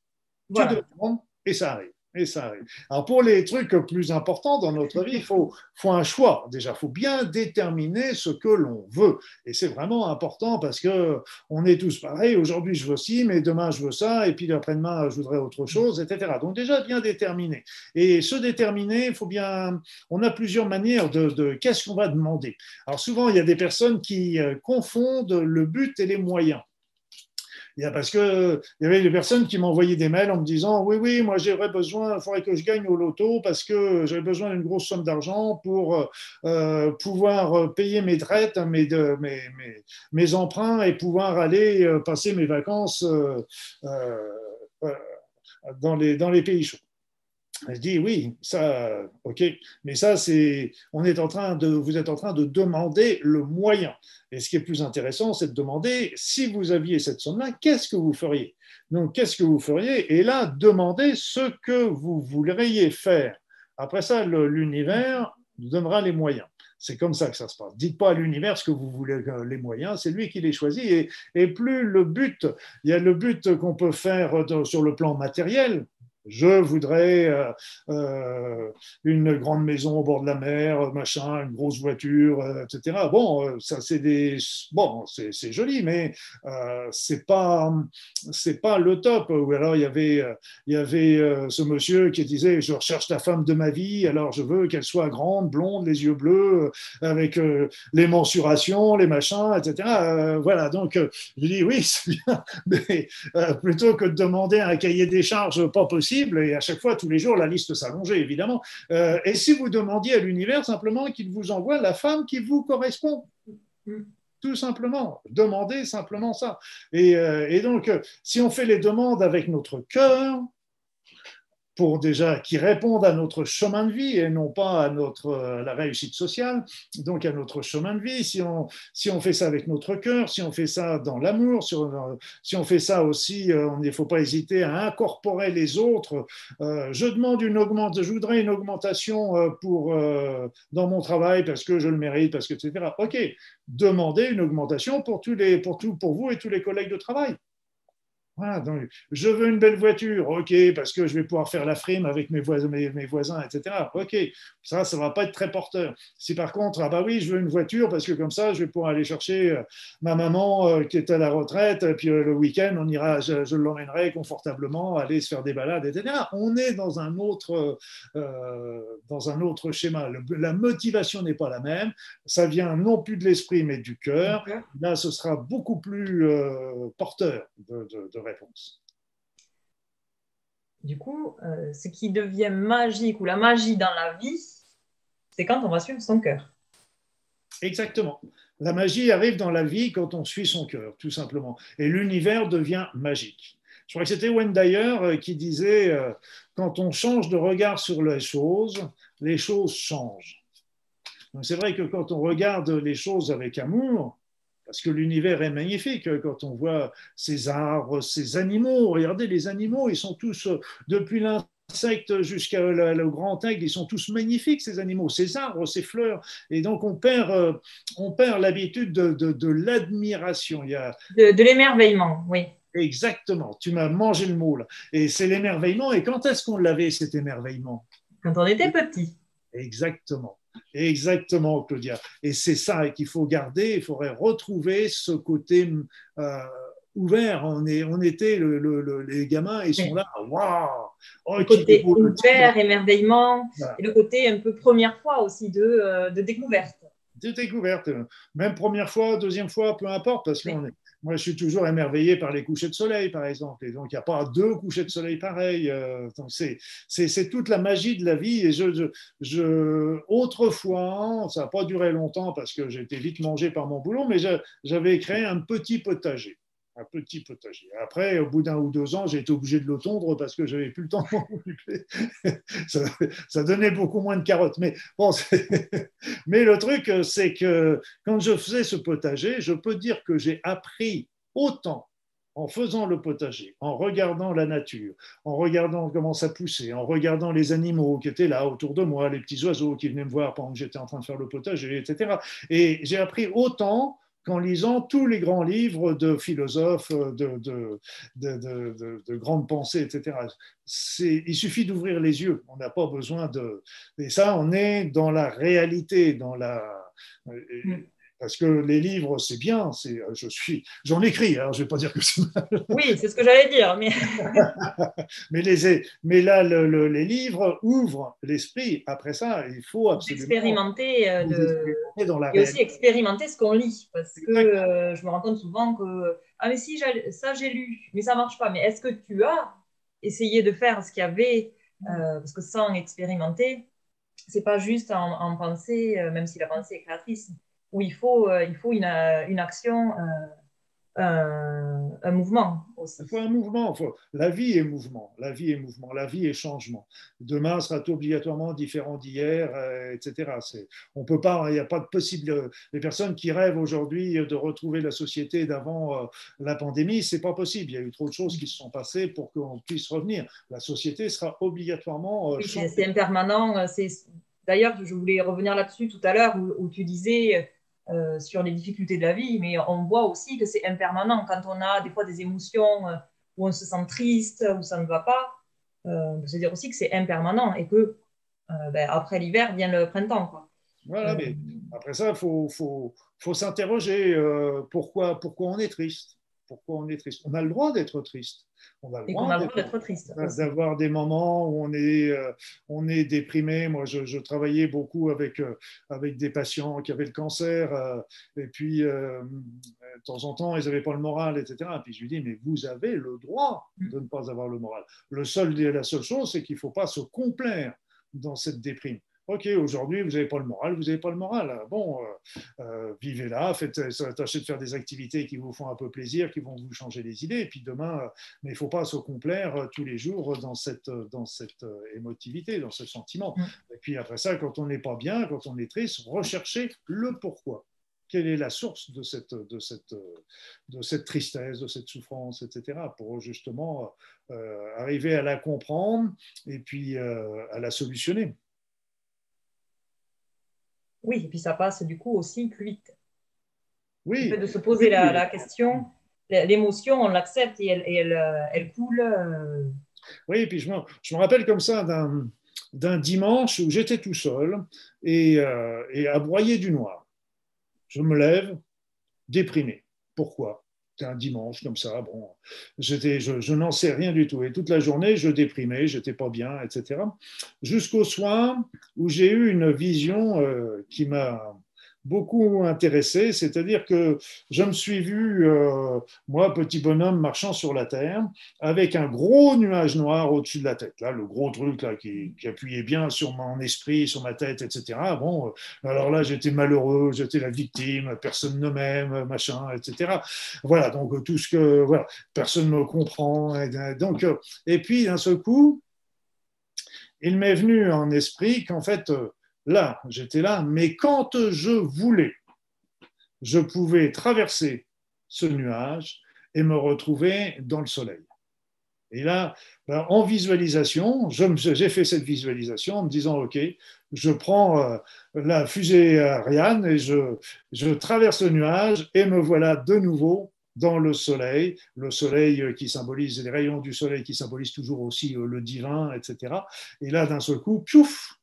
tu demandes et ça arrive. Et ça arrive. Alors pour les trucs plus importants dans notre vie, il faut, un choix. Déjà, il faut bien déterminer ce que l'on veut. Et c'est vraiment important parce que on est tous pareils. Aujourd'hui, je veux ci, mais demain, je veux ça, et puis après-demain, je voudrais autre chose, etc. Donc déjà, bien déterminer. Et se déterminer, il faut bien... On a plusieurs manières de, de qu'est-ce qu'on va demander. Alors souvent, il y a des personnes qui euh, confondent le but et les moyens. Parce que il y avait des personnes qui m'envoyaient des mails en me disant oui oui moi j'aurais besoin il faudrait que je gagne au loto parce que j'avais besoin d'une grosse somme d'argent pour euh, pouvoir payer mes traites mes, de, mes, mes, emprunts et pouvoir aller euh, passer mes vacances euh, dans les dans les pays chauds je dis oui, ça, ok, mais ça, c'est, on est en train de, vous êtes en train de demander le moyen. Et ce qui est plus intéressant, c'est de demander si vous aviez cette somme-là, qu'est-ce que vous feriez? Donc, qu'est-ce que vous feriez? Et là, demandez ce que vous voudriez faire. Après ça, l'univers nous donnera les moyens. C'est comme ça que ça se passe. Dites pas à l'univers ce que vous voulez euh, les moyens, c'est lui qui les choisit. Et, et, plus le but, il y a le but qu'on peut faire sur le plan matériel, je voudrais euh, euh, une grande maison au bord de la mer, machin, une grosse voiture, euh, etc. Bon, ça c'est bon, c'est joli, mais c'est pas, pas le top. Ou alors il y avait, il y avait ce monsieur qui disait, je recherche la femme de ma vie, alors je veux qu'elle soit grande, blonde, les yeux bleus, avec les mensurations, les machins, etc. voilà. Donc je dis oui, c'est bien, mais plutôt que de demander un cahier des charges pas possible et à chaque fois, tous les jours, la liste s'allongeait, évidemment. Euh, et si vous demandiez à l'univers simplement qu'il vous envoie la femme qui vous correspond tout simplement. Demandez simplement ça. Et, euh, et donc, si on fait les demandes avec notre cœur, pour déjà qui répondent à notre chemin de vie et non pas à notre la réussite sociale, donc à notre chemin de vie. Si on, si on fait ça avec notre cœur, si on fait ça dans l'amour, si, on fait ça aussi, euh, il ne faut pas hésiter à incorporer les autres. Euh, je demande une augmentation, je voudrais une augmentation euh, pour, dans mon travail parce que je le mérite, parce que etc. Ok, demandez une augmentation pour tous les, pour tout, pour vous et tous les collègues de travail. Voilà, donc, je veux une belle voiture, ok, parce que je vais pouvoir faire la frime avec mes voisins, mes, voisins etc. Ok, ça, ça va pas être très porteur. Si par contre, ah bah oui, je veux une voiture parce que comme ça, je vais pouvoir aller chercher euh, ma maman euh, qui est à la retraite, et puis euh, le week-end, on ira, je, l'emmènerai confortablement, aller se faire des balades, etc. On est dans un autre, dans un autre schéma. la motivation n'est pas la même. Ça vient non plus de l'esprit, mais du cœur. Là, ce sera beaucoup plus porteur de, de réponse. Du coup, euh, ce qui devient magique ou la magie dans la vie, c'est quand on va suivre son cœur. Exactement. La magie arrive dans la vie quand on suit son cœur, tout simplement. Et l'univers devient magique. Je crois que c'était Wayne Dyer euh, qui disait euh, quand on change de regard sur les choses, les choses changent. C'est vrai que quand on regarde les choses avec amour, parce que l'univers est magnifique quand on voit ces arbres, ces animaux. Regardez les animaux, ils sont tous, depuis l'insecte jusqu'au le grand aigle, ils sont tous magnifiques, ces animaux, ces arbres, ces fleurs. Et donc, on perd, euh, on perd l'habitude de, de, l'admiration. Il y a... De, l'émerveillement, oui. Exactement, tu m'as mangé le mot là. Et c'est l'émerveillement. Et quand est-ce qu'on l'avait, cet émerveillement? Quand on était petit. Exactement. Exactement, Claudia. Et c'est ça qu'il faut garder. Il faudrait retrouver ce côté euh, ouvert. On, est, on était, les gamins, ils sont là. Waouh oh, Le côté ouvert, émerveillement. Et le côté un peu première fois aussi de, euh, de découverte. De découverte. Même première fois, deuxième fois, peu importe, parce qu'on est moi, je suis toujours émerveillé par les couchers de soleil, par exemple. Et donc, il n'y a pas deux couchers de soleil pareils. Euh, c'est toute la magie de la vie. Et je, je, autrefois, ça n'a pas duré longtemps parce que j'ai été vite mangé par mon boulot, mais j'avais créé un petit potager un petit potager. Après, au bout d'un ou deux ans, j'ai été obligé de le tondre parce que j'avais plus le temps de occuper. ça, donnait beaucoup moins de carottes. Mais, bon, mais le truc, c'est que quand je faisais ce potager, je peux dire que j'ai appris autant en faisant le potager, en regardant la nature, en regardant comment ça poussait, en regardant les animaux qui étaient là autour de moi, les petits oiseaux qui venaient me voir pendant que j'étais en train de faire le potager, etc. Et j'ai appris autant qu'en lisant tous les grands livres de philosophes, de, de, de, de grandes pensées, etc. Il suffit d'ouvrir les yeux, on n'a pas besoin de... Et ça, on est dans la réalité, dans la... Mm parce que les livres, c'est bien. C'est, euh, je suis, j'en écris. Alors, hein, je vais pas dire que c'est Oui, c'est ce que j'allais dire. Mais, mais, les, mais là, les livres ouvrent l'esprit. Après ça, il faut absolument expérimenter. Euh, de... dans la et aussi expérimenter ce qu'on lit, parce que euh, je me rends compte souvent que ah mais si ça j'ai lu, mais ça marche pas. Mais est-ce que tu as essayé de faire ce qu'il y avait, parce que sans expérimenter, c'est pas juste en, en pensée, même si la pensée est créatrice où il faut, euh, il faut une, euh, une action, euh, un mouvement aussi. Il faut un mouvement. La vie est mouvement. La vie est mouvement. La vie est changement. Demain sera obligatoirement différent d'hier, etc. On peut pas. Il n'y a pas de possible. Les personnes qui rêvent aujourd'hui de retrouver la société d'avant la pandémie, c'est pas possible. Il y a eu trop de choses qui se sont passées pour qu'on puisse revenir. La société sera obligatoirement. Oui, c'est impermanent. D'ailleurs, je voulais revenir là-dessus tout à l'heure où, tu disais euh, sur les difficultés de la vie, mais on voit aussi que c'est impermanent. Quand on a des fois des émotions euh, où on se sent triste, où ça ne va pas, euh, on peut se dire aussi que c'est impermanent et que ben, après l'hiver vient le printemps. Quoi. Voilà, mais après ça, il faut, faut, faut s'interroger pourquoi, pourquoi on est triste? Pourquoi on est triste On a le droit d'être triste. On a le droit d'être triste. D'avoir des moments où on est, euh, on est déprimé. Moi, je, travaillais beaucoup avec, euh, avec des patients qui avaient le cancer. Euh, et puis, de temps en temps, ils n'avaient pas le moral, etc. Et puis, je lui dis, mais vous avez le droit mm. de ne pas avoir le moral. Le seul, la seule chose, c'est qu'il ne faut pas se complaire dans cette déprime Ok, aujourd'hui, vous n'avez pas le moral, vous n'avez pas le moral. Bon, vivez là, faites, tâchez de faire des activités qui vous font un peu plaisir, qui vont vous changer les idées. Et puis demain, mais il ne faut pas se complaire tous les jours dans cette, dans cette émotivité, dans ce sentiment. Mm. Et puis après ça, quand on n'est pas bien, quand on est triste, recherchez le pourquoi quelle est la source de cette, de cette, de cette tristesse, de cette souffrance, etc., pour justement euh, arriver à la comprendre et puis euh, à la solutionner. Oui, et puis ça passe du coup aussi plus vite. Oui. de se poser la, question, l'émotion, on l'accepte et elle, elle, euh, elle, coule. Oui, et puis je me, je me rappelle comme ça d'un dimanche où j'étais tout seul et, et à broyer du noir. Je me lève déprimé. Pourquoi? Un dimanche comme ça. Bon, je, je n'en sais rien du tout. Et toute la journée, je déprimais, j'étais pas bien, etc. Jusqu'au soir où j'ai eu une vision euh, qui m'a beaucoup intéressé, c'est-à-dire que je me suis vu, euh, moi, petit bonhomme marchant sur la terre, avec un gros nuage noir au-dessus de la tête, là, le gros truc là qui, appuyait bien sur mon esprit, sur ma tête, etc. Bon, euh, alors là, j'étais malheureux, j'étais la victime, personne ne m'aime, machin, etc. Voilà, donc tout ce que, voilà, personne ne me comprend. Et, donc, euh, et puis d'un seul coup, il m'est venu en esprit qu'en fait, là, j'étais là, mais quand je voulais, je pouvais traverser ce nuage et me retrouver dans le soleil. Et là, ben, en visualisation, j'ai fait cette visualisation en me disant, OK, je prends euh, la fusée Ariane et je, je traverse le nuage et me voilà de nouveau dans le soleil, le soleil qui symbolise les rayons du soleil qui symbolisent toujours aussi euh, le divin, etc. Et là, d'un seul coup, piouf,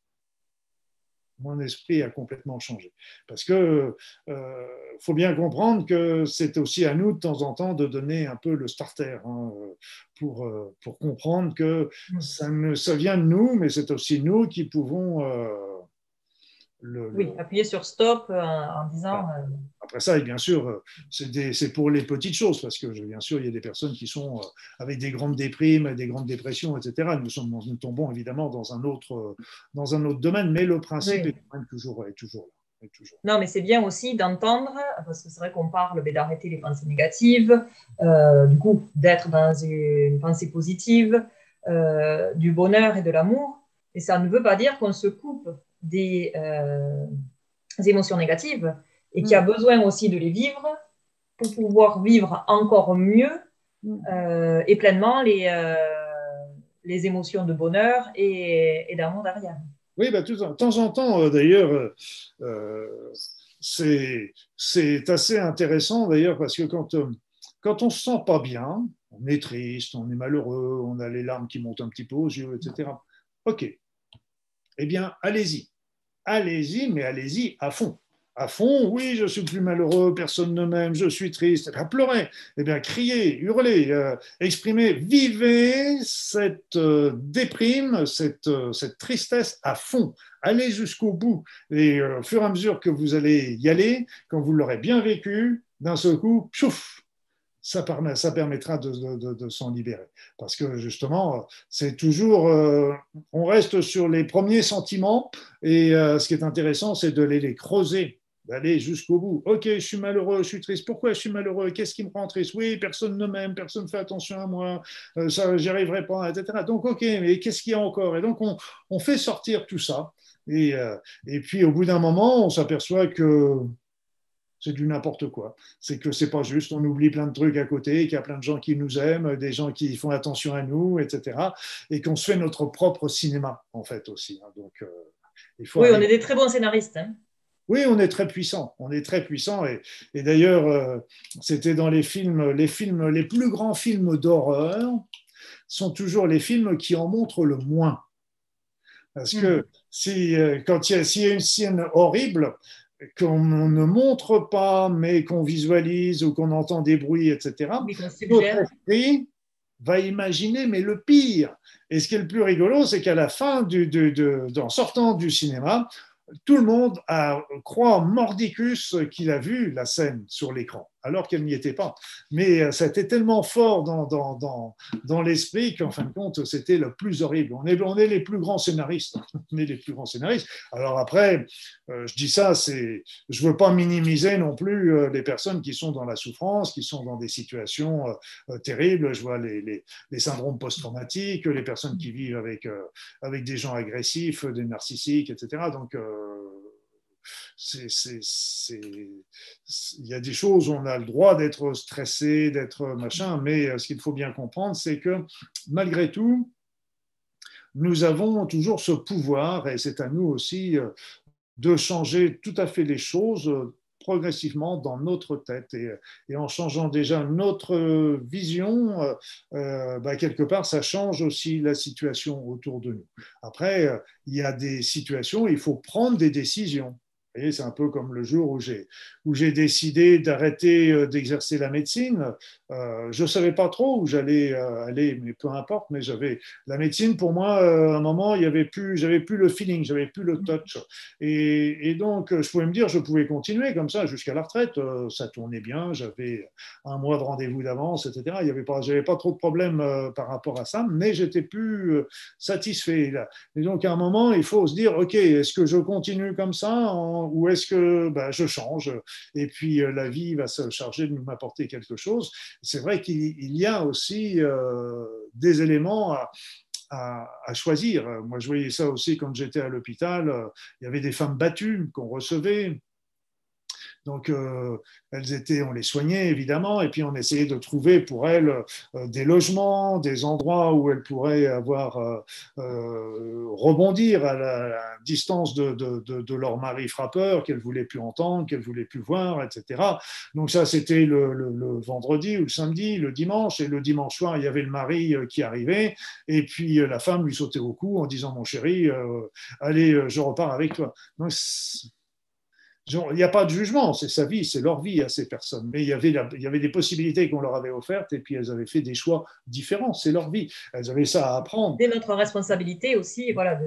mon esprit a complètement changé. Parce que euh, faut bien comprendre que c'est aussi à nous de temps en temps de donner un peu le starter hein, pour, euh, pour comprendre que mm. ça, ça vient de nous, mais c'est aussi nous qui pouvons euh, oui, appuyer sur stop euh, en disant. Euh, Après ça, et bien sûr, euh, c'est pour les petites choses, parce que bien sûr, il y a des personnes qui sont avec des grandes déprimes, des grandes dépressions, etc. Nous, sommes, nous tombons évidemment dans un autre, dans un autre domaine, mais le principe est, toujours, est toujours là. Non, mais c'est bien aussi d'entendre, parce que c'est vrai qu'on parle d'arrêter les pensées négatives, du coup, d'être dans une pensée positive, du bonheur et de l'amour. Et ça ne veut pas dire qu'on se coupe des, euh, émotions négatives et qui a mm. besoin aussi de les vivre pour pouvoir vivre encore mieux mm. euh, et pleinement les, euh, les émotions de bonheur et, d'amour derrière. Oui, bah, de temps en temps, d'ailleurs, c'est assez intéressant d'ailleurs parce que quand, quand on ne se sent pas bien, on est triste, on est malheureux, on a les larmes qui montent un petit peu aux yeux, etc. OK. Eh bien, allez-y allez-y, mais allez-y à fond. À fond, oui, je suis plus malheureux, personne ne m'aime, je suis triste. Eh bien, pleurez, eh bien, criez, hurlez, euh, exprimez, vivez cette euh, déprime, cette, euh, cette, tristesse à fond. Allez jusqu'au bout. Et au fur et à mesure que vous allez y aller, quand vous l'aurez bien vécu, d'un seul coup, chouf, ça, ça permettra de, s'en libérer. Parce que justement, c'est toujours, euh, on reste sur les premiers sentiments et euh, ce qui est intéressant, c'est de les, creuser, d'aller jusqu'au bout. Ok, je suis malheureux, je suis triste. Pourquoi je suis malheureux? Qu'est-ce qui me rend triste? Oui, personne ne m'aime, personne ne fait attention à moi, euh, ça, j'y arriverai pas, etc. Donc, ok, mais qu'est-ce qu'il y a encore? Et donc, on, fait sortir tout ça. Et, et puis, au bout d'un moment, on s'aperçoit que c'est du n'importe quoi. C'est que c'est pas juste, on oublie plein de trucs à côté, qu'il y a plein de gens qui nous aiment, des gens qui font attention à nous, etc. Et qu'on se fait notre propre cinéma, en fait, aussi. Hein. Donc, euh, il faut oui, on est des très bons scénaristes. Hein. Oui, on est très puissant. On est très puissant. Et, d'ailleurs, euh, c'était dans les films, les films, les plus grands films d'horreur sont toujours les films qui en montrent le moins. Parce que hmm. si, euh, quand il y, a, une scène horrible, qu'on ne montre pas, mais qu'on visualise ou qu'on entend des bruits, etc., notre esprit va imaginer, mais le pire. Et ce qui est le plus rigolo, c'est qu'à la fin, du, en sortant du cinéma, tout le monde a, croit mordicus qu'il a vu la scène sur l'écran. Alors qu'elle n'y était pas. Mais euh, ça était tellement fort dans, dans, dans, dans l'esprit qu'en fin de compte, c'était le plus horrible. On est, on est les plus grands scénaristes. On est les plus grands scénaristes. Alors après, euh, je dis ça, c'est, je veux pas minimiser non plus euh, les personnes qui sont dans la souffrance, qui sont dans des situations terribles. Je vois les, les, les syndromes post-traumatiques, les personnes qui vivent avec, avec des gens agressifs, des narcissiques, etc. Donc, il y a des choses on a le droit d'être stressé, d'être machin, mais euh, ce qu'il faut bien comprendre, c'est que malgré tout, nous avons toujours ce pouvoir, et c'est à nous aussi euh, de changer tout à fait les choses euh, progressivement dans notre tête et, en changeant déjà notre vision, bah, quelque part, ça change aussi la situation autour de nous. Après, il y a des situations, il faut prendre des décisions c'est un peu comme le jour où j'ai, où j'ai décidé d'arrêter euh, d'exercer la médecine. Euh, je ne savais pas trop où j'allais euh, aller, mais peu importe. Mais j'avais la médecine pour moi. à un moment, il y avait plus, j'avais plus le feeling, j'avais plus le touch. Et, et, donc, je pouvais me dire, je pouvais continuer comme ça jusqu'à la retraite. ça tournait bien. J'avais un mois de rendez-vous d'avance, etc. Il y avait pas, j'avais pas trop de problèmes par rapport à ça, mais j'étais plus satisfait. Et donc, à un moment, il faut se dire, ok, est-ce que je continue comme ça en ou est-ce que ben, je change et puis euh, la vie va se charger de m'apporter quelque chose C'est vrai qu'il y a aussi euh, des éléments à, à, choisir. Moi, je voyais ça aussi quand j'étais à l'hôpital. Il y avait des femmes battues qu'on recevait. Donc, euh, elles étaient, on les soignait évidemment, et puis on essayait de trouver pour elles euh, des logements, des endroits où elles pourraient avoir euh, rebondir à la, distance de, de, leur mari frappeur qu'elles voulaient plus entendre, qu'elles voulaient plus voir, etc. Donc ça, c'était le, vendredi ou le samedi, le dimanche, et le dimanche soir, il y avait le mari qui arrivait, et puis la femme lui sautait au cou en disant mon chéri, allez, je repars avec toi. Donc, il n'y a pas de jugement, c'est sa vie, c'est leur vie à ces personnes. Mais il y avait, il y avait des possibilités qu'on leur avait offertes et puis elles avaient fait des choix différents, c'est leur vie. Elles avaient ça à apprendre. C'est notre responsabilité aussi, voilà.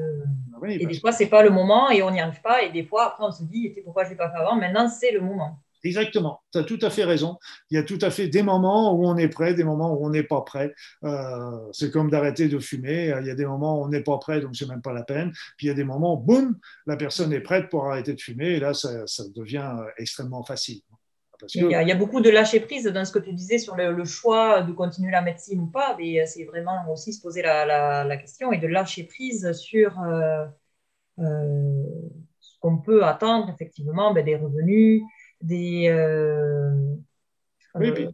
Ah et des fois, c'est pas le moment et on n'y arrive pas. Et des fois, après, on se dit, pourquoi je l'ai pas fait avant? Maintenant, c'est le moment. Exactement, tu as tout à fait raison. Il y a tout à fait des moments où on est prêt, des moments où on n'est pas prêt. Euh, c'est comme d'arrêter de fumer. Il y a des moments où on n'est pas prêt, donc c'est même pas la peine. Puis il y a des moments, boum, la personne est prête pour arrêter de fumer, et là, ça, devient extrêmement facile. il, y a, beaucoup de lâcher prise dans ce que tu disais sur le, choix de continuer la médecine ou pas, mais c'est vraiment aussi se poser la, question et de lâcher prise sur euh, euh, ce qu'on peut attendre effectivement, ben, des revenus, des euh, euh,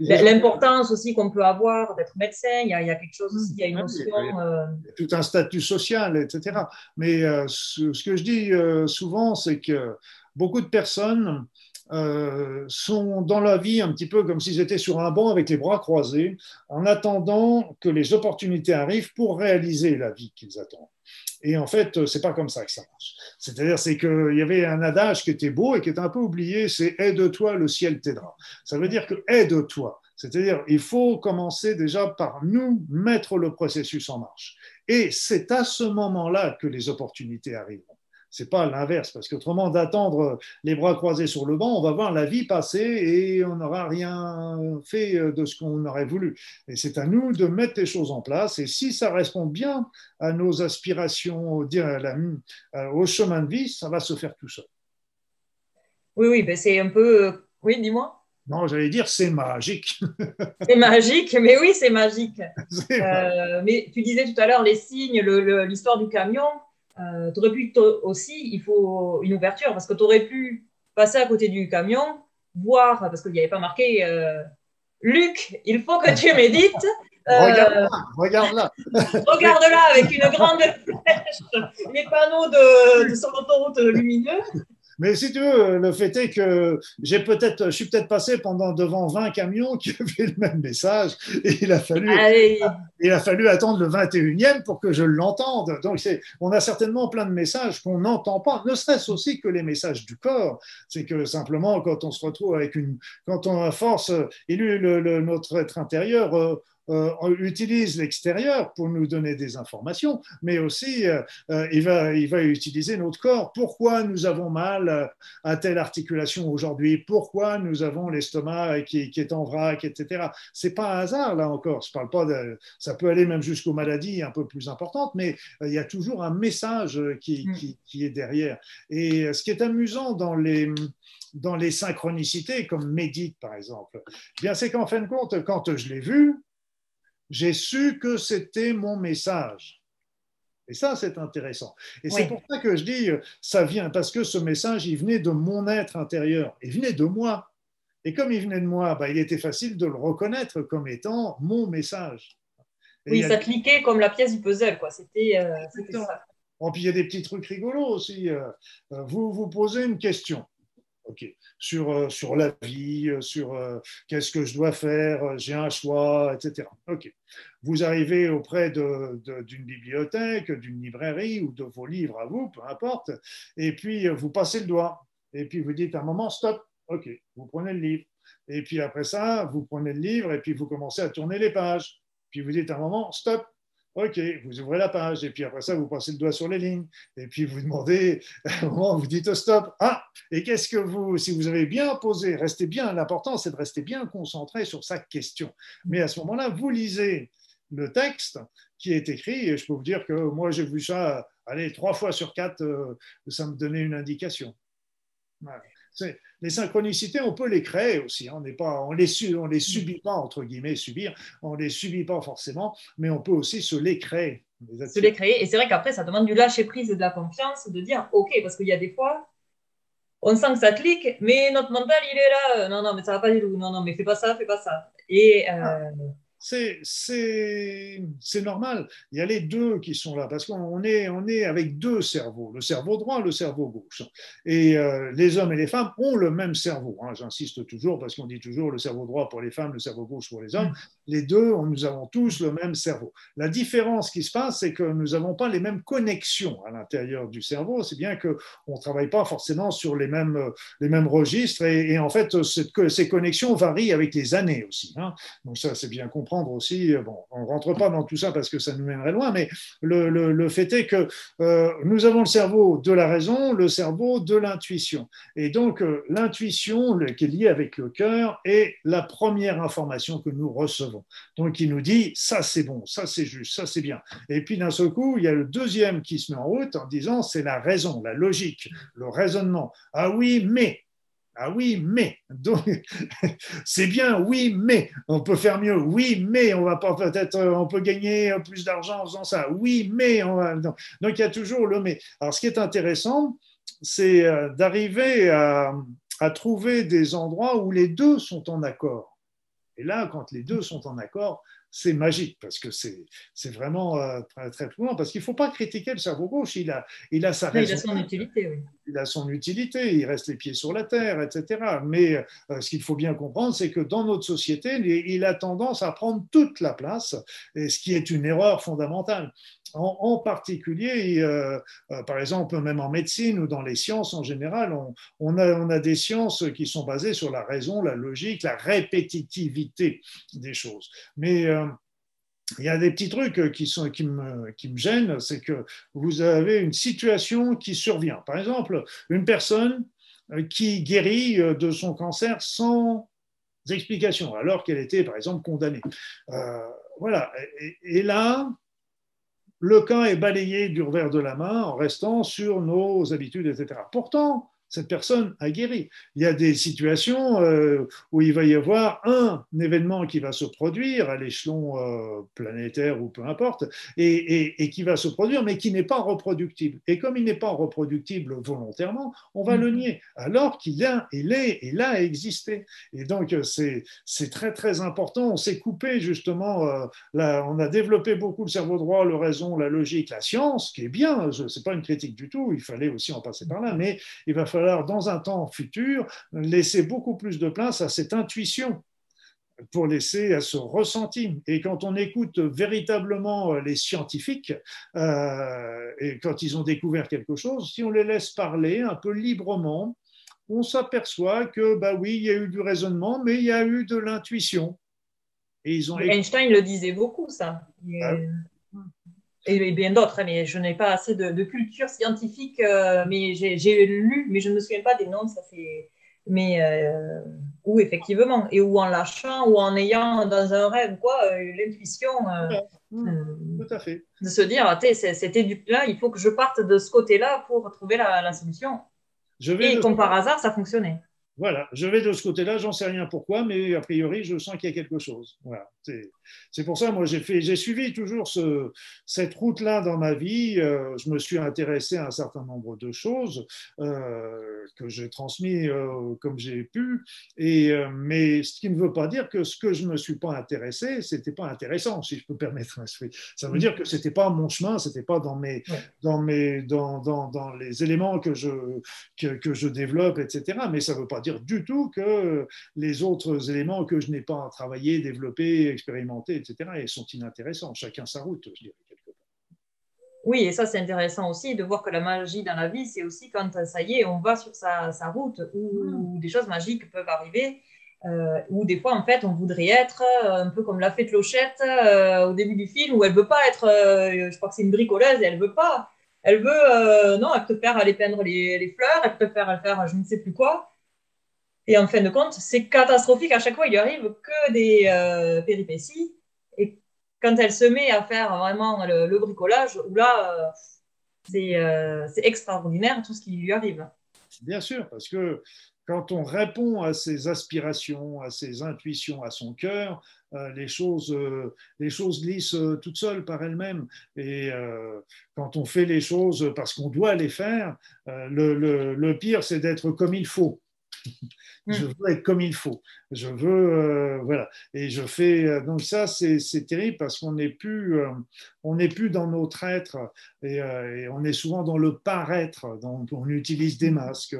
l'importance aussi qu'on peut avoir d'être médecin. Il y, a, quelque chose aussi, il y a une notion. Euh, tout un statut social, etc. Mais ce, que je dis souvent, c'est que beaucoup de personnes sont dans la vie un petit peu comme s'ils étaient sur un banc avec les bras croisés, en attendant que les opportunités arrivent pour réaliser la vie qu'ils attendent. Et en fait, c'est pas comme ça que ça marche. C'est-à-dire, c'est qu'il y avait un adage qui était beau et qui est un peu oublié, c'est aide-toi, le ciel t'aidera. Ça veut dire que aide-toi. C'est-à-dire, il faut commencer déjà par nous mettre le processus en marche. Et c'est à ce moment-là que les opportunités arrivent c'est pas l'inverse, parce qu'autrement, d'attendre les bras croisés sur le banc, on va voir la vie passer et on n'aura rien fait de ce qu'on aurait voulu. Et c'est à nous de mettre les choses en place. Et si ça répond bien à nos aspirations, au chemin de vie, ça va se faire tout seul. Oui, oui, ben c'est un peu. Oui, dis-moi. Non, j'allais dire c'est magique. c'est magique, mais oui, c'est magique. Euh, mais tu disais tout à l'heure les signes, l'histoire du camion euh, tu aurais pu aussi, il faut une ouverture, parce que tu aurais pu passer à côté du camion, voir, parce qu'il n'y avait pas marqué euh, Luc, il faut que tu médites. regarde-là, regarde-là. regarde-là avec une grande flèche, les panneaux de, de sur l'autoroute lumineux. Mais si tu veux, le fait est que j'ai peut-être, je suis peut-être passé pendant devant 20 camions qui avaient le même message et il a fallu, il a fallu attendre le 21e pour que je l'entende. Donc, on a certainement plein de messages qu'on n'entend pas, ne serait-ce aussi que les messages du corps. C'est que simplement, quand on se retrouve avec une, quand on a force, élu le, notre être intérieur, euh, utilise l'extérieur pour nous donner des informations, mais aussi euh, euh, il, va, il va utiliser notre corps. Pourquoi nous avons mal à telle articulation aujourd'hui? Pourquoi nous avons l'estomac qui, qui, est en vrac, etc. C'est pas un hasard là encore. Je parle pas de, ça peut aller même jusqu'aux maladies un peu plus importantes, mais il y a toujours un message qui, mm. qui, qui est derrière. Et ce qui est amusant dans les dans les synchronicités, comme médite par exemple, eh bien c'est qu'en fin de compte, quand je l'ai vu, j'ai su que c'était mon message. Et ça, c'est intéressant. Et c'est pour ça que je dis, ça vient, parce que ce message, il venait de mon être intérieur, il venait de moi. Et comme il venait de moi, bah, il était facile de le reconnaître comme étant mon message. oui, ça cliquait comme la pièce du puzzle, quoi. C'était euh, ça. puis il y a des petits trucs rigolos aussi. Euh, euh, vous vous posez une question. Sur, euh, sur la vie, euh, sur euh, qu'est-ce que je dois faire, j'ai un choix, etc. Ok. Vous arrivez auprès d'une bibliothèque, d'une librairie ou de vos livres à vous, peu importe, et puis vous passez le doigt. Et puis vous dites un moment, stop, ok, vous prenez le livre. Et puis après ça, vous prenez le livre et puis vous commencez à tourner les pages. Puis vous dites un moment, stop, OK, vous ouvrez la page et puis après ça, vous passez le doigt sur les lignes et puis vous demandez, un moment, vous dites stop. Ah, et qu'est-ce que vous, si vous avez bien posé, restez bien, l'important c'est de rester bien concentré sur sa question. Mais à ce moment-là, vous lisez le texte qui est écrit et je peux vous dire que moi j'ai vu ça, allez, trois fois sur quatre, euh, ça me donnait une indication. Voilà les synchronicités, on peut les créer aussi. Hein. On ne pas, on les, on les subit pas entre guillemets subir, on les subit pas forcément, mais on peut aussi se les créer. se les créer. Et c'est vrai qu'après, ça demande du lâcher prise et de la confiance, de dire OK, parce qu'il y a des fois, on sent que ça clique, mais notre mental, il est là. Non, non, mais ça va pas du tout. Non, non, mais fais pas ça, fais pas ça. Et euh, ah c'est normal. Il y a les deux qui sont là, parce qu'on est, on est avec deux cerveaux, le cerveau droit, le cerveau gauche. Et euh, les hommes et les femmes ont le même cerveau. Hein. J'insiste toujours, parce qu'on dit toujours le cerveau droit pour les femmes, le cerveau gauche pour les hommes. Les deux, nous avons tous le même cerveau. La différence qui se passe, c'est que nous n'avons pas les mêmes connexions à l'intérieur du cerveau. C'est bien qu'on ne travaille pas forcément sur les mêmes, les mêmes registres. Et, en fait, cette, ces connexions varient avec les années aussi. Hein. Donc ça, c'est bien compris aussi, euh, bon, on ne rentre pas dans tout ça parce que ça nous mènerait loin, mais le, le, fait est que euh, nous avons le cerveau de la raison, le cerveau de l'intuition. Et donc, euh, l'intuition qui est liée avec le cœur est la première information que nous recevons. Donc, il nous dit, ça c'est bon, ça c'est juste, ça c'est bien. Et puis, d'un seul coup, il y a le deuxième qui se met en route en disant, c'est la raison, la logique, le raisonnement. Ah oui, mais ah oui, mais. C'est bien, oui, mais. On peut faire mieux. Oui, mais on va peut-être, on peut gagner plus d'argent en faisant ça. Oui, mais. On va... Donc, il y a toujours le mais. Alors, ce qui est intéressant, c'est euh, d'arriver à trouver des endroits où les deux sont en accord. Et là, quand les deux sont en accord, c'est magique parce que c'est vraiment euh, très, très. Parce qu'il ne faut pas critiquer le cerveau gauche. Il a, il a sa raison. Il a son utilité, oui. Il a son utilité, il reste les pieds sur la terre, etc. Mais euh, ce qu'il faut bien comprendre, c'est que dans notre société, il a tendance à prendre toute la place, et ce qui est une erreur fondamentale. En, particulier, euh, par exemple, même en médecine ou dans les sciences en général, on, a, des sciences qui sont basées sur la raison, la logique, la répétitivité des choses. Mais euh, il y a des petits trucs qui me gênent, c'est que vous avez une situation qui survient. Par exemple, une personne euh, qui guérit euh, de son cancer sans explication, alors qu'elle était, par exemple, condamnée. voilà. Et, là, le cas est balayé du revers de la main en restant sur nos habitudes, etc. Pourtant, cette personne a guéri. Il y a des situations euh, où il va y avoir un événement qui va se produire à l'échelon euh, planétaire ou peu importe, et, qui va se produire, mais qui n'est pas reproductible. Et comme il n'est pas reproductible volontairement, on va le mm-hmm. nier, alors qu'il a, il est, il a existé. Et donc, c'est très, très important. On s'est coupé justement, euh, là, on a développé beaucoup le cerveau droit, le raison, la logique, la science, qui est bien, ce n'est pas une critique du tout, il fallait aussi en passer par là, mais il va falloir falloir, dans un temps futur, laisser beaucoup plus de place à cette intuition pour laisser à ce ressenti. Et quand on écoute véritablement les scientifiques, euh, et quand ils ont découvert quelque chose, si on les laisse parler un peu librement, on s'aperçoit que, bah oui, il y a eu du raisonnement, mais il y a eu de l'intuition. Et ils ont... Einstein le disait beaucoup, ça. Et, bien d'autres, hein, mais je n'ai pas assez de, culture scientifique, euh, mais j'ai lu, mais je ne me souviens pas des noms, ça fait. Mais euh, où effectivement, et ou en lâchant, ou en ayant dans un rêve, quoi, euh, l'intuition. Tout à fait. De se dire, c'était du là, il faut que je parte de ce côté-là pour trouver la, solution. Je vais et comme par hasard, ça fonctionnait. Voilà, je vais de ce côté-là, j'en sais rien pourquoi, mais a priori, je sens qu'il y a quelque chose. Voilà, c'est pour ça, moi, j'ai suivi toujours ce, cette route-là dans ma vie. Euh, je me suis intéressé à un certain nombre de choses euh, que j'ai transmis euh, comme j'ai pu. Et mais ce qui ne veut pas dire que ce que je me suis pas intéressé, c'était pas intéressant, si je peux permettre. Ça veut dire que c'était pas mon chemin, c'était pas dans mes, dans mes, dans, dans, dans, les éléments que je que, que je développe, etc. Mais ça veut pas dire du tout que les autres éléments que je n'ai pas travaillé, développé, expérimenté, etc., sont inintéressants. Chacun sa route, je dirais, quelque part. Oui, et ça, c'est intéressant aussi de voir que la magie dans la vie, c'est aussi quand ça y est, on va sur sa, route où hmm. des choses magiques peuvent arriver. Euh, où des fois, en fait, on voudrait être euh, un peu comme la fée Clochette euh, au début du film, où elle veut pas être, je crois que c'est une bricoleuse, et elle veut pas. Elle veut, non, elle préfère aller peindre les, les fleurs, elle préfère aller faire je ne sais plus quoi. Et en fin de compte, c'est catastrophique. À chaque fois, il lui arrive que des euh, péripéties. Et quand elle se met à faire vraiment le, bricolage, là, euh, euh, c'est extraordinaire tout ce qui lui arrive. Bien sûr, parce que quand on répond à ses aspirations, à ses intuitions, à son cœur, les, choses, les choses glissent toutes seules par elles-mêmes. Et quand on fait les choses parce qu'on doit les faire, le pire, c'est d'être comme il faut. Je hmm. veux être comme il faut. Je veux, euh, voilà. Et je fais, euh, donc ça, c'est terrible parce qu'on n'est plus, euh, on n'est plus dans notre être et, on est souvent dans le paraître. Donc, on utilise des masques.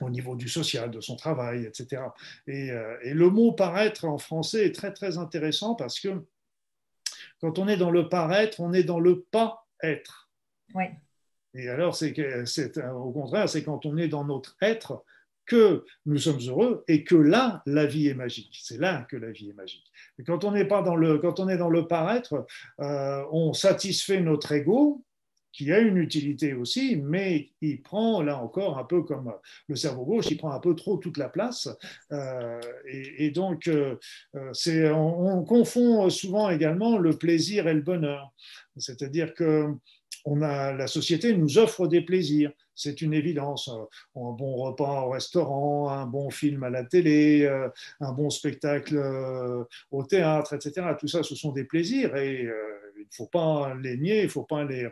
au niveau du social, de son travail, etc. Et, et, le mot paraître en français est très très intéressant parce que quand on est dans le paraître, on est dans le pas être. Oui. Et alors, c'est au contraire, c'est quand on est dans notre être que nous sommes heureux et que là, la vie est magique. C'est là que la vie est magique. Quand on n'est pas dans le, quand on est dans le paraître, euh, on satisfait notre ego, qui a une utilité aussi, mais il prend, là encore, un peu comme le cerveau gauche, il prend un peu trop toute la place. Euh, et, donc, euh, on, confond souvent également le plaisir et le bonheur. C'est-à-dire que on a, la société nous offre des plaisirs. C'est une évidence. Un bon repas au restaurant, un bon film à la télé, euh, un bon spectacle euh, au théâtre, etc. Tout ça, ce sont des plaisirs et euh, il ne faut pas les nier, il ne faut pas les,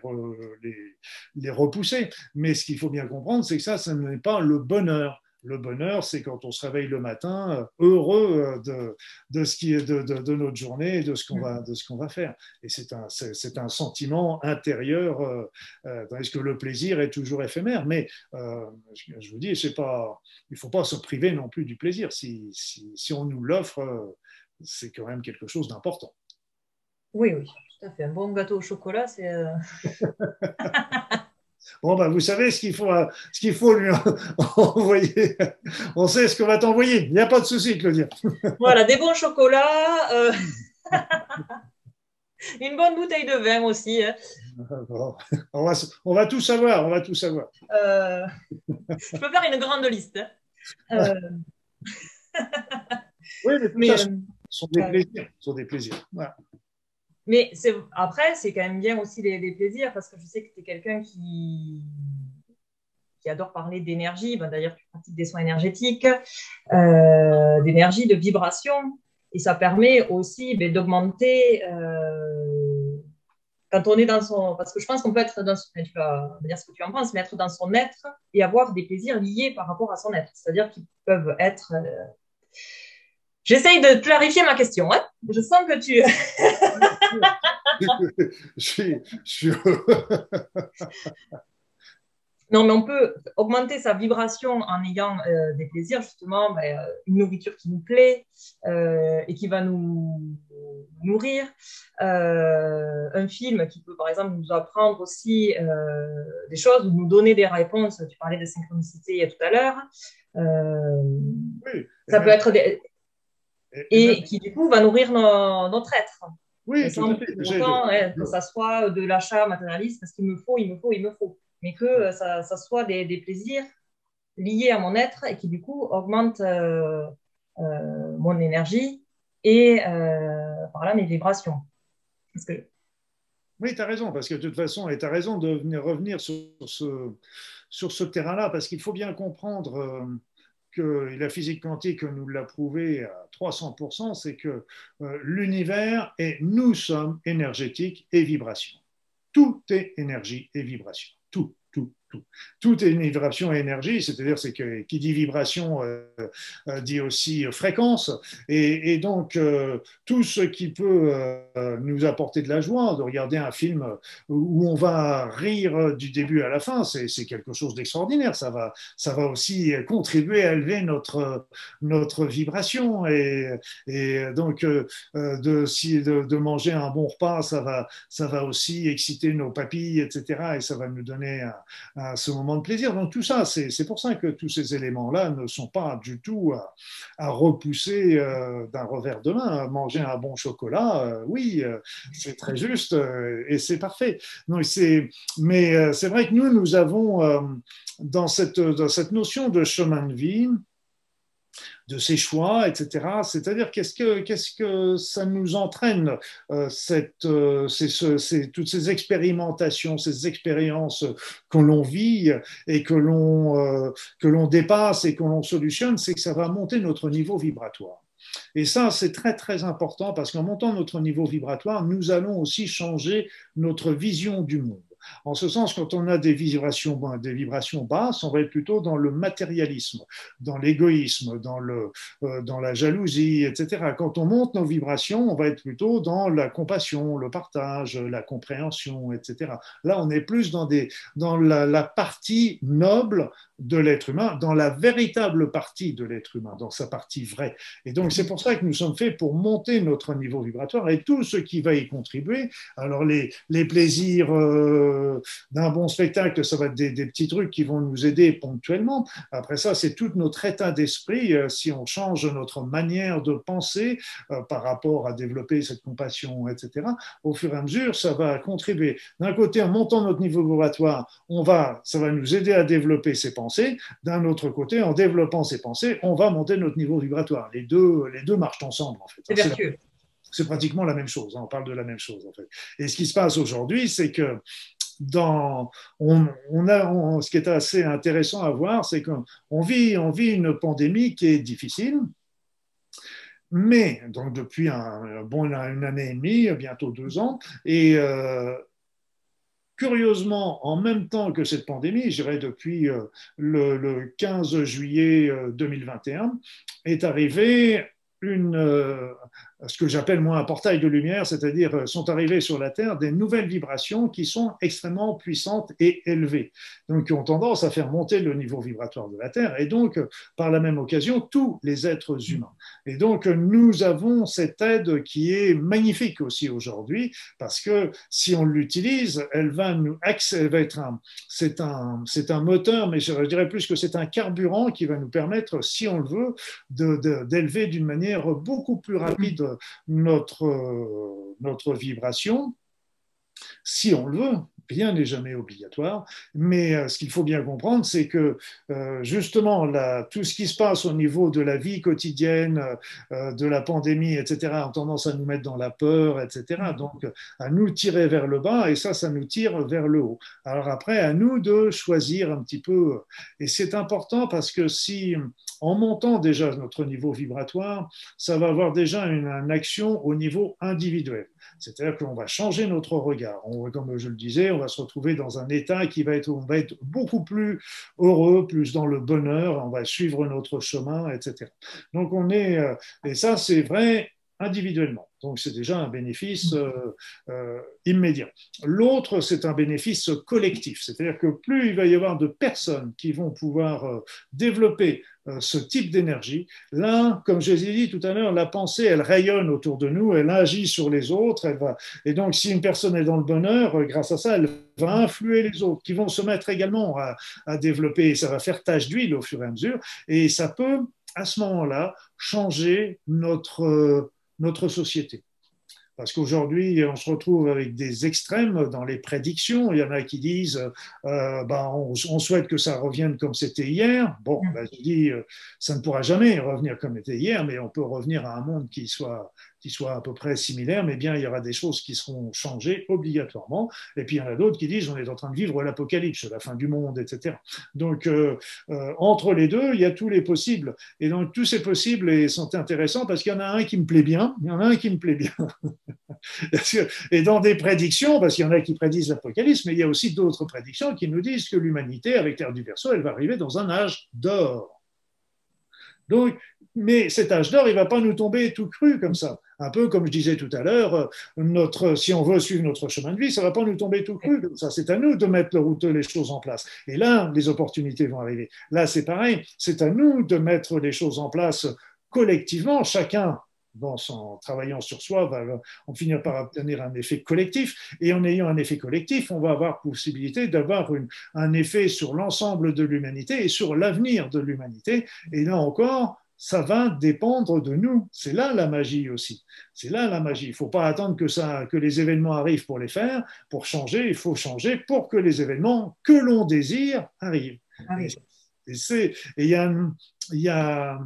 les, repousser. Mais ce qu'il faut bien comprendre, c'est que ça, ce n'est pas le bonheur. Le bonheur, c'est quand on se réveille le matin euh, heureux euh, de, de ce qui est de, de, notre journée et de ce qu'on va, de ce qu'on va faire. Et c'est un, c'est, un sentiment intérieur, euh, tandis que le plaisir est toujours éphémère. Mais je, vous dis, c'est pas, il ne faut pas se priver non plus du plaisir. Si, si, si on nous l'offre, c'est quand même quelque chose d'important. Oui, oui, tout à fait. Un bon gâteau au chocolat, c'est. Bon, ben, vous savez ce qu'il faut, euh, ce qu'il faut lui envoyer. On sait ce qu'on va t'envoyer. Il n'y a pas de souci, Claudia. Voilà, des bons chocolats. Euh, une bonne bouteille de vin aussi. Hein. On, va, on, va, tout savoir. On va tout savoir. Euh, je peux faire une grande liste. Hein. oui, mais, ce sont des plaisirs. Ce sont des plaisirs. Voilà. Mais après, c'est quand même bien aussi les, plaisirs parce que je sais que tu es quelqu'un qui, adore parler d'énergie. Ben, D'ailleurs, tu pratiques des soins énergétiques, euh, d'énergie, de vibration. Et ça permet aussi ben, d'augmenter. Euh, quand on est dans son. Parce que je pense qu'on peut être dans. Tu vas dire ce que tu en penses, mais être dans son être et avoir des plaisirs liés par rapport à son être. C'est-à-dire qu'ils peuvent être. Euh, J'essaye de clarifier ma question. Hein. je sens que tu. je suis. non, mais on peut augmenter sa vibration en ayant euh, des plaisirs, justement, ben, euh, une nourriture qui nous plaît euh, et qui va nous nourrir, un film qui peut, par exemple, nous apprendre aussi des choses ou nous donner des réponses. Tu parlais de synchronicité tout à l'heure. ça peut être des et, qui du coup va nourrir notre être. Oui, tout à fait. que ça soit de l'achat matérialiste, parce qu'il me faut, il me faut, il me faut, mais que ça, ça soit des, des, plaisirs liés à mon être et qui du coup augmentent euh, euh, mon énergie et euh, par là mes vibrations. Que... Oui, tu as raison, parce que de toute façon, tu as raison de venir revenir sur ce, sur ce terrain-là, parce qu'il faut bien comprendre la physique quantique nous l'a prouvé à 300%, c'est que euh, l'univers et nous sommes énergétiques et vibrations. Tout est énergie et vibration. Tout tout. Est une vibration et énergie, c'est-à-dire c'est que qui dit vibration euh, euh, dit aussi fréquence, et, donc euh, tout ce qui peut nous apporter de la joie, de regarder un film où on va rire du début à la fin, c'est quelque chose d'extraordinaire. Ça va, ça va aussi contribuer à élever notre notre vibration et, donc de, de, manger un bon repas, ça va ça va aussi exciter nos papilles, etc. Et ça va nous donner un, à ce moment de plaisir. Donc tout ça, c'est pour ça que tous ces éléments-là ne sont pas du tout à, repousser euh, d'un revers de main. Manger un bon chocolat, euh, oui, euh, c'est très juste et c'est parfait. Non, mais c'est vrai que nous, nous avons dans cette, dans cette notion de chemin de vie, de ses choix, etc. C'est-à-dire qu'est-ce que, qu'est-ce que ça nous entraîne, euh, euh, toutes ces expérimentations, ces expériences que l'on vit et que l'on, euh, que l'on dépasse et que l'on solutionne, c'est que ça va monter notre niveau vibratoire. Et ça, c'est très très important parce qu'en montant notre niveau vibratoire, nous allons aussi changer notre vision du monde. En ce sens, quand on a des vibrations, des vibrations basses, on va être plutôt dans le matérialisme, dans l'égoïsme, dans, le, euh, dans la jalousie, etc. Quand on monte nos vibrations, on va être plutôt dans la compassion, le partage, la compréhension, etc. Là, on est plus dans, des, dans la, partie noble de l'être humain, dans la véritable partie de l'être humain, dans sa partie vraie. Et donc, c'est pour ça que nous sommes faits pour monter notre niveau vibratoire et tout ce qui va y contribuer. Alors, les, les plaisirs euh, d'un bon spectacle, ça va être des, petits trucs qui vont nous aider ponctuellement. Après ça, c'est tout notre état d'esprit. Euh, si on change notre manière de penser euh, par rapport à développer cette compassion, etc., au fur et à mesure, ça va contribuer. D'un côté, en montant notre niveau vibratoire, on va, ça va nous aider à développer ces pensées d'un autre côté, en développant ces pensées, on va monter notre niveau vibratoire. Les deux, les deux marchent ensemble, en fait. C'est C'est pratiquement la même chose, hein, on parle de la même chose, en fait. Et ce qui se passe aujourd'hui, c'est que on, a, ce qui est assez intéressant à voir, c'est qu'on vit, une pandémie qui est difficile, mais donc depuis un, bon, une année et demie, bientôt deux ans, et euh, curieusement, en même temps que cette pandémie, je dirais depuis euh, le, 15 juillet 2021, euh, est arrivé une, ce que j'appelle moi un portail de lumière, c'est-à-dire euh, sont arrivées sur la Terre des nouvelles vibrations qui sont extrêmement puissantes et élevées, donc qui ont tendance à faire monter le niveau vibratoire de la Terre et donc euh, par la même occasion tous les êtres humains. Et donc nous avons cette aide qui est magnifique aussi aujourd'hui parce que si on l'utilise, elle va nous elle c'est un moteur, mais je dirais plus que c'est un carburant qui va nous permettre, si on le veut, d'élever d'une manière beaucoup plus rapide notre, euh, notre vibration, si on le veut, rien n'est jamais obligatoire, mais euh, ce qu'il faut bien comprendre, c'est que euh, justement, tout ce qui se passe au niveau de la vie quotidienne, de la pandémie, etc., a tendance à nous mettre dans la peur, etc., donc à nous tirer vers le bas, et ça, ça nous tire vers le haut. Alors après, à nous de choisir un petit peu, et c'est important parce que si en montant déjà notre niveau vibratoire, ça va avoir déjà une, action au niveau individuel. C'est-à-dire qu'on va changer notre regard. On, comme je le disais, on va se retrouver dans un état qui va être, on va être beaucoup plus heureux, plus dans le bonheur, on va suivre notre chemin, etc. Donc on est, euh, et ça c'est vrai individuellement. Donc c'est déjà un bénéfice euh, euh, immédiat. L'autre, c'est un bénéfice collectif, c'est-à-dire que plus il va y avoir de personnes qui vont pouvoir euh, développer ce type d'énergie, là, comme je l'ai dit tout à l'heure, la pensée, elle rayonne autour de nous, elle agit sur les autres, elle va, et donc si une personne est dans le bonheur, grâce à ça, elle va influer les autres, qui vont se mettre également à, développer, ça va faire tache d'huile au fur et à mesure, et ça peut à ce moment-là, changer notre, notre société. Parce qu'aujourd'hui, on se retrouve avec des extrêmes dans les prédictions. Il y en a qui disent euh, ben, on, souhaite que ça revienne comme c'était hier. Bon, ben, je dis ça ne pourra jamais revenir comme c'était hier, mais on peut revenir à un monde qui soit qui soit à peu près similaire, mais bien il y aura des choses qui seront changées obligatoirement. Et puis il y en a d'autres qui disent on est en train de vivre l'apocalypse, la fin du monde, etc. Donc euh, euh, entre les deux, il y a tous les possibles. Et donc tous ces possibles sont intéressants parce qu'il y en a un qui me plaît bien, il y en a un qui me plaît bien. et dans des prédictions, parce qu'il y en a qui prédisent l'apocalypse, mais il y a aussi d'autres prédictions qui nous disent que l'humanité, avec l'ère du Verseau, elle va arriver dans un âge d'or. Donc, mais cet âge d'or, il ne va pas nous tomber tout cru comme ça. Un peu comme je disais tout à l'heure, notre, si on veut suivre notre chemin de vie, ça ne va pas nous tomber tout cru comme ça. C'est à nous de mettre les choses en place. Et là, les opportunités vont arriver. Là, c'est pareil. C'est à nous de mettre les choses en place collectivement, chacun en travaillant sur soi, va on finir par obtenir un effet collectif. Et en ayant un effet collectif, on va avoir possibilité d'avoir un effet sur l'ensemble de l'humanité et sur l'avenir de l'humanité. Et là encore, ça va dépendre de nous. C'est là la magie aussi. C'est là la magie. Il ne faut pas attendre que, ça, que les événements arrivent pour les faire. Pour changer, il faut changer pour que les événements que l'on désire arrivent. Et il y a, y a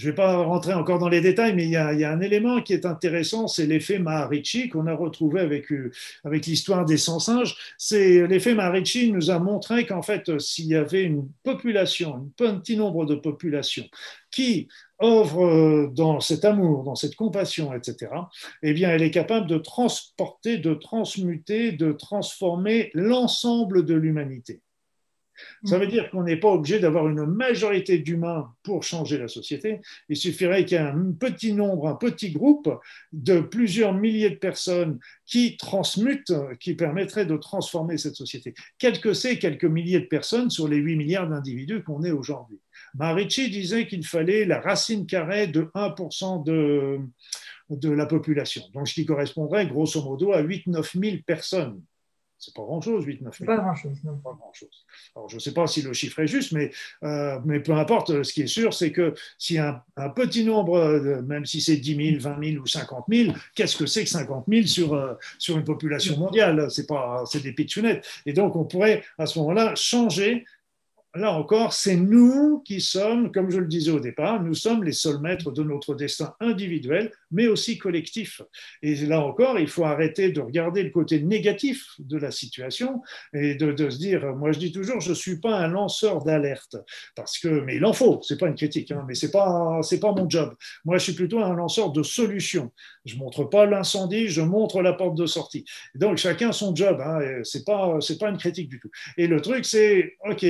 je ne vais pas rentrer encore dans les détails, mais il y a, un élément qui est intéressant, c'est l'effet Maharishi qu'on a retrouvé avec, euh, l'histoire des 100 singes. C'est l'effet Maharishi nous a montré qu'en fait, s'il y avait une population, un petit nombre de populations qui œuvre euh, dans cet amour, dans cette compassion, etc., eh bien, elle est capable de transporter, de transmuter, de transformer l'ensemble de l'humanité. Ça veut dire qu'on n'est pas obligé d'avoir une majorité d'humains pour changer la société. Il suffirait qu'il y ait un petit nombre, un petit groupe de plusieurs milliers de personnes qui transmutent, qui permettraient de transformer cette société. Quel que c'est, quelques milliers de personnes sur les 8 milliards d'individus qu'on est aujourd'hui. Marici disait qu'il fallait la racine carrée de 1% de, de la population, donc ce qui correspondrait grosso modo à 8-9 000 personnes c'est pas grand-chose, 8 9 000. Pas grand-chose, non. Pas grand-chose. Alors, je ne sais pas si le chiffre est juste, mais, euh, mais peu importe, ce qui est sûr, c'est que si un, un petit nombre, même si c'est 10 000, 20 000 ou 50 000, qu'est-ce que c'est que 50 000 sur, euh, sur une population mondiale? C'est pas, c'est des pitchounettes. Et donc, on pourrait, à ce moment-là, changer là encore, c'est nous qui sommes, comme je le disais au départ, nous sommes les seuls maîtres de notre destin individuel, mais aussi collectif. Et là encore, il faut arrêter de regarder le côté négatif de la situation et de, se dire, moi je dis toujours, je ne suis pas un lanceur d'alerte, parce que, mais il en faut, c'est pas une critique, hein, mais c'est pas, pas mon job. Moi, je suis plutôt un lanceur de solutions. Je montre pas l'incendie, je montre la porte de sortie. Donc chacun son job, hein, c'est pas, c'est pas une critique du tout. Et le truc, c'est, ok,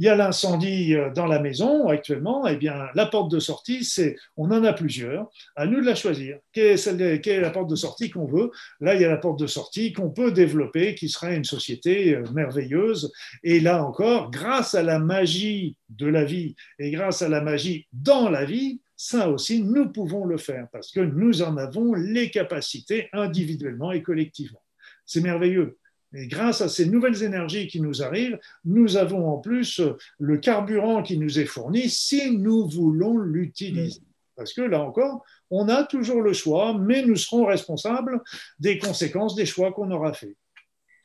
il y a l'incendie euh, dans la maison actuellement, eh bien, la porte de sortie, c'est, on en a plusieurs, à nous de la choisir. Quelle est, la porte de sortie qu'on veut? Là, il y a la porte de sortie qu'on peut développer, qui serait une société euh, merveilleuse. Et là encore, grâce à la magie de la vie et grâce à la magie dans la vie, ça aussi, nous pouvons le faire parce que nous en avons les capacités individuellement et collectivement. C'est merveilleux. Et grâce à ces nouvelles énergies qui nous arrivent, nous avons en plus le carburant qui nous est fourni si nous voulons l'utiliser. Parce que là encore, on a toujours le choix, mais nous serons responsables des conséquences des choix qu'on aura faits.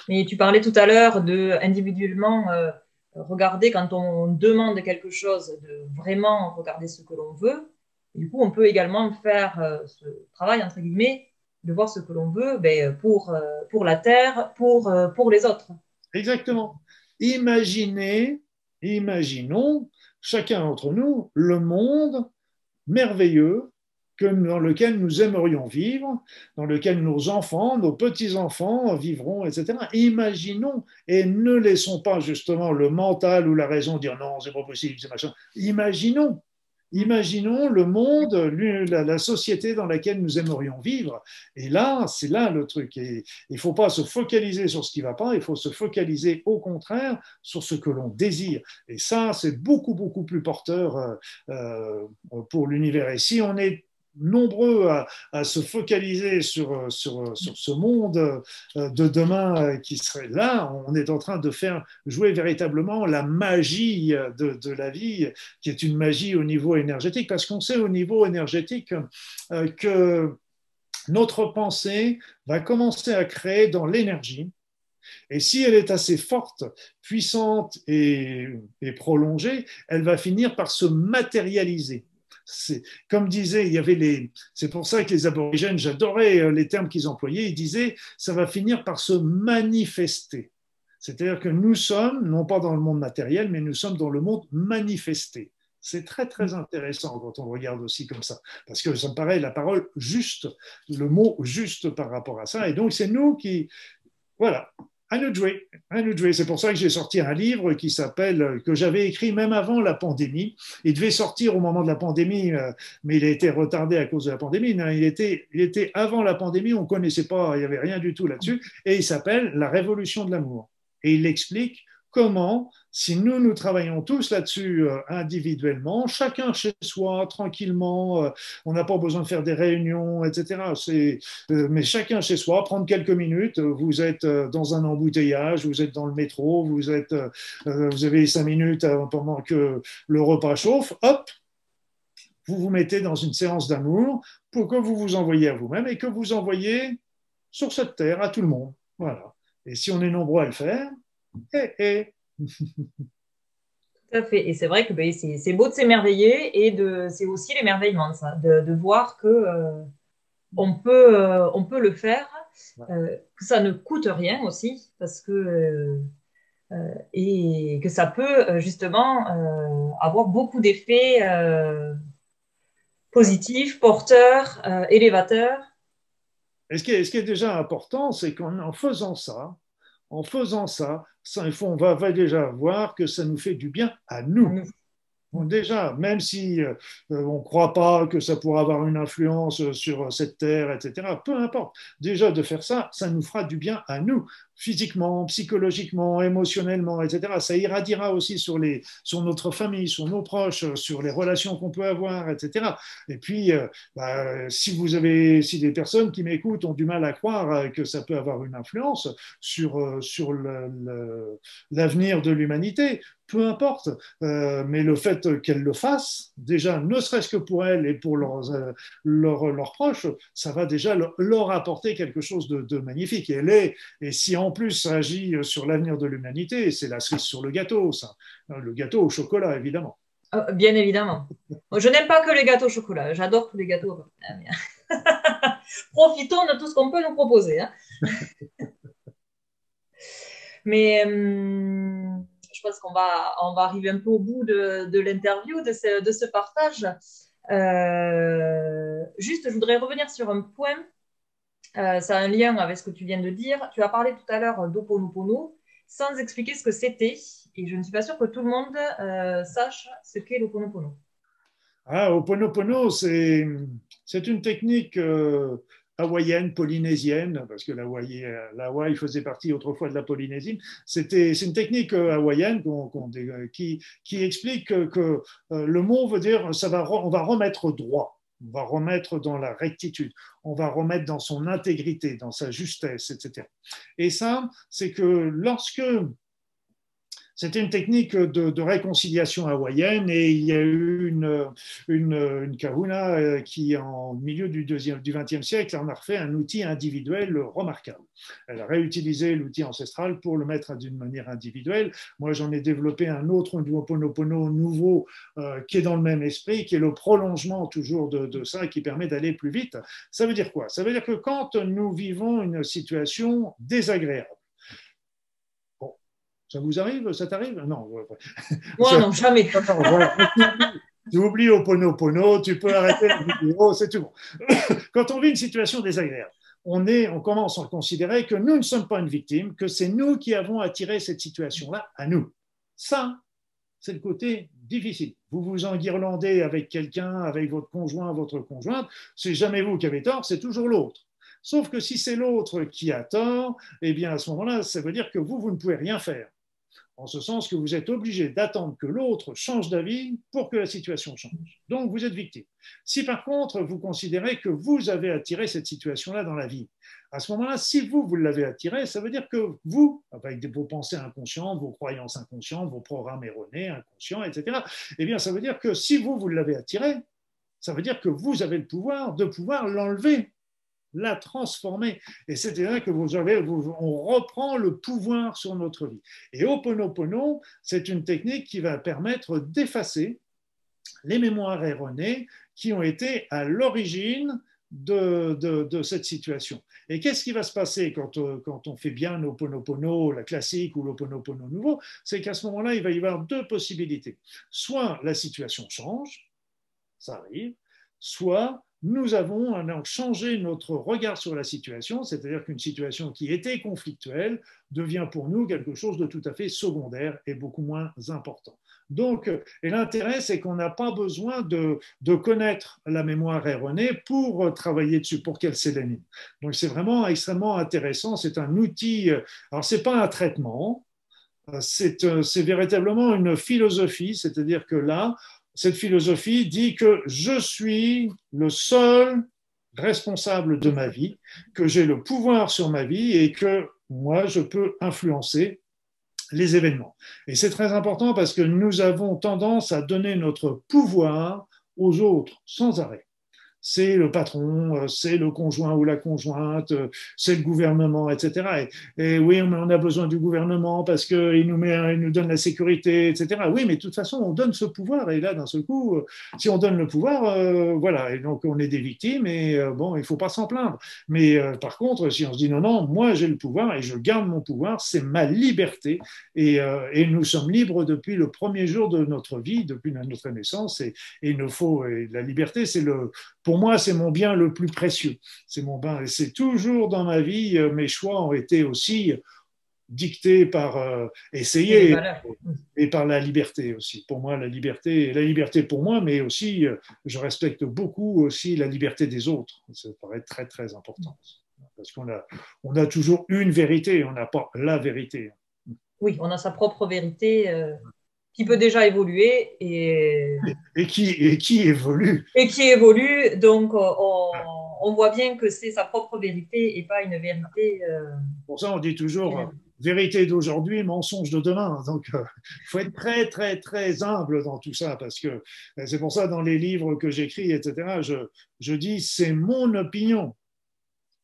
Mais tu parlais tout à l'heure de individuellement euh, regarder quand on demande quelque chose, de vraiment regarder ce que l'on veut. du coup, on peut également faire euh, ce travail, entre guillemets, de voir ce que l'on veut ben, pour, euh, pour la Terre, pour, euh, pour les autres. Exactement. Imaginez, imaginons, chacun d'entre nous, le monde merveilleux que, dans lequel nous aimerions vivre, dans lequel nos enfants, nos petits-enfants vivront, etc. Imaginons et ne laissons pas justement le mental ou la raison dire non, c'est pas possible, c'est machin. Imaginons Imaginons le monde, la, société dans laquelle nous aimerions vivre. Et là, c'est là le truc. il ne faut pas se focaliser sur ce qui ne va pas, il faut se focaliser au contraire sur ce que l'on désire. Et ça, c'est beaucoup, beaucoup plus porteur euh, euh, pour l'univers. Et si on est nombreux à, se focaliser sur, sur, sur, ce monde de demain qui serait là, on est en train de faire jouer véritablement la magie de la vie, qui est une magie au niveau énergétique, parce qu'on sait au niveau énergétique que notre pensée va commencer à créer dans l'énergie. Et si elle est assez forte, puissante et, prolongée, elle va finir par se matérialiser. Comme disait, il y avait les. C'est pour ça que les aborigènes, j'adorais euh, les termes qu'ils employaient. Ils disaient, ça va finir par se manifester. C'est-à-dire que nous sommes, non pas dans le monde matériel, mais nous sommes dans le monde manifesté. C'est très, très intéressant quand on regarde aussi comme ça, parce que ça me paraît la parole juste, le mot juste par rapport à ça. Et donc, c'est nous qui, voilà, à nous jouer, à nous jouer. C'est pour ça que j'ai sorti un livre qui s'appelle, que j'avais écrit même avant la pandémie. Il devait sortir au moment de la pandémie, euh, mais il a été retardé à cause de la pandémie. il, était, il était avant la pandémie, on ne connaissait pas, il n'y avait rien du tout là-dessus. Et il s'appelle La révolution de l'amour. Et il explique comment, si nous, nous travaillons tous là-dessus euh, individuellement, chacun chez soi, tranquillement, euh, on n'a pas besoin de faire des réunions, etc. Euh, mais chacun chez soi, prendre quelques minutes, vous êtes dans un embouteillage, vous êtes dans le métro, vous, êtes, vous avez cinq minutes pendant que le repas chauffe, hop, vous vous mettez dans une séance d'amour pour que vous vous envoyiez à vous-même et que vous envoyez sur cette terre à tout le monde. Voilà. Et si on est nombreux à le faire, eh, eh. Tout à fait. Et c'est vrai que ben, c'est beau de s'émerveiller et c'est aussi l'émerveillement, ça, de, voir que euh, on, peut, euh, on peut le faire, euh, que ça ne coûte rien aussi, parce que et que ça peut justement avoir beaucoup d'effets positifs, porteurs, élévateurs. Et ce qui, est, ce qui est déjà important, c'est qu'en faisant ça, en faisant ça, on va, déjà voir que ça nous fait du bien à nous. Déjà, même si euh, on ne croit pas que ça pourra avoir une influence sur cette terre, etc., peu importe. Déjà, de faire ça, ça nous fera du bien à nous physiquement, psychologiquement, émotionnellement, etc. Ça irradiera aussi sur, notre famille, sur nos proches, sur les relations qu'on peut avoir, etc. Et puis, euh, bah, si vous avez, si des personnes qui m'écoutent ont du mal à croire que ça peut avoir une influence euh, sur l'avenir de l'humanité, peu importe. Euh, mais le fait qu'elles le fassent, déjà, ne serait-ce que pour elles et pour leurs, leurs, proches, ça va déjà leur, apporter quelque chose de, magnifique. Et, elle est, et si en plus ça agit sur l'avenir de l'humanité, c'est la cerise sur le gâteau, ça. Le gâteau au chocolat, évidemment. Euh, bien évidemment. Je n'aime pas que les gâteaux au chocolat, j'adore tous les gâteaux. Profitons de tout ce qu'on peut nous proposer. Hein. Mais euh, pense qu'on va, on va arriver un peu au bout de, l'interview, de ce, partage. Euh, juste, je voudrais revenir sur un point euh, ça a un lien avec ce que tu viens de dire. Tu as parlé tout à l'heure d'Oponopono sans expliquer ce que c'était. Et je ne suis pas sûre que tout le monde euh, sache ce qu'est l'Oponopono. Ah, Oponopono, c'est une technique euh, hawaïenne, polynésienne, parce que l'Hawaï faisait partie autrefois de la Polynésie. C'est une technique hawaïenne qui, qui, explique que, que le mot veut dire ça va, on va remettre droit on va remettre dans la rectitude, on va remettre dans son intégrité, dans sa justesse, etc. Et ça, c'est que lorsque c'était une technique de, réconciliation hawaïenne et il y a eu une, kahuna euh, qui, en milieu du, deuxième, du XXe siècle, en a refait un outil individuel remarquable. Elle a réutilisé l'outil ancestral pour le mettre d'une manière individuelle. Moi, j'en ai développé un autre, un Duoponopono nouveau, euh, qui est dans le même esprit, qui est le prolongement toujours de, de ça, qui permet d'aller plus vite. Ça veut dire quoi? Ça veut dire que quand nous vivons une situation désagréable, ça vous arrive Ça t'arrive? Non. Moi, non, jamais. tu oublies au pono pono, tu peux arrêter la vidéo, c'est tout Quand on vit une situation désagréable, on, est, on commence à considérer que nous ne sommes pas une victime, que c'est nous qui avons attiré cette situation-là à nous. Ça, c'est le côté difficile. Vous vous enguirlandez avec quelqu'un, avec votre conjoint, votre conjointe, c'est jamais vous qui avez tort, c'est toujours l'autre. Sauf que si c'est l'autre qui a tort, eh bien à ce moment-là, ça veut dire que vous, vous ne pouvez rien faire en ce sens que vous êtes obligé d'attendre que l'autre change d'avis pour que la situation change. Donc, vous êtes victime. Si par contre, vous considérez que vous avez attiré cette situation-là dans la vie, à ce moment-là, si vous, vous l'avez attiré, ça veut dire que vous, avec vos pensées inconscientes, vos croyances inconscientes, vos programmes erronés, inconscients, etc., eh bien, ça veut dire que si vous, vous l'avez attiré, ça veut dire que vous avez le pouvoir de pouvoir l'enlever la transformer. Et c'est là que vous avez, on reprend le pouvoir sur notre vie. Et Oponopono, c'est une technique qui va permettre d'effacer les mémoires erronées qui ont été à l'origine de, cette situation. Et qu'est-ce qui va se passer quand, euh, quand on fait bien l'Oponopono, la classique ou l'Oponopono nouveau? C'est qu'à ce moment-là, il va y avoir deux possibilités. Soit la situation change, ça arrive, soit nous avons changé notre regard sur la situation, c'est-à-dire qu'une situation qui était conflictuelle devient pour nous quelque chose de tout à fait secondaire et beaucoup moins important. Donc, et l'intérêt, c'est qu'on n'a pas besoin de, connaître la mémoire erronée pour travailler dessus, pour qu'elle s'élimine. Donc, c'est vraiment extrêmement intéressant. C'est un outil. Alors, c'est pas un traitement. C'est véritablement une philosophie, c'est-à-dire que là, cette philosophie dit que je suis le seul responsable de ma vie, que j'ai le pouvoir sur ma vie et que moi, je peux influencer les événements. Et c'est très important parce que nous avons tendance à donner notre pouvoir aux autres sans arrêt c'est le patron, euh, c'est le conjoint ou la conjointe, euh, c'est le gouvernement, etc. Et, oui, mais on a besoin du gouvernement parce qu'il nous, nous donne la sécurité, etc. Oui, mais de toute façon, on donne ce pouvoir. Et là, d'un seul coup, euh, si on donne le pouvoir, voilà. Et donc, on est des victimes et bon, il ne faut pas s'en plaindre. Mais par contre, si on se dit non, non, moi j'ai le pouvoir et je garde mon pouvoir, c'est ma liberté. Et, nous sommes libres depuis le premier jour de notre vie, depuis notre naissance. Et, il nous faut, la liberté, c'est le, moi, c'est mon bien le plus précieux. C'est mon bien. Et c'est toujours dans ma vie, euh, mes choix ont été aussi dictés par euh, essayer et par la liberté aussi. Pour moi, la liberté, la liberté pour moi, mais aussi, euh, je respecte beaucoup aussi la liberté des autres. Ça paraît très, très important. Parce qu'on a, on a toujours une vérité, on n'a pas la vérité. Oui, on a sa propre vérité qui peut déjà évoluer et, et, qui, et qui évolue. Et qui évolue. Donc, euh, on, on voit bien que c'est sa propre vérité et pas une vérité. Euh, Pour ça, on dit toujours euh, vérité d'aujourd'hui, mensonge de demain. Donc, il faut être très, très, très humble dans tout ça parce que c'est pour ça, dans les livres que j'écris, etc., je, je dis c'est mon opinion.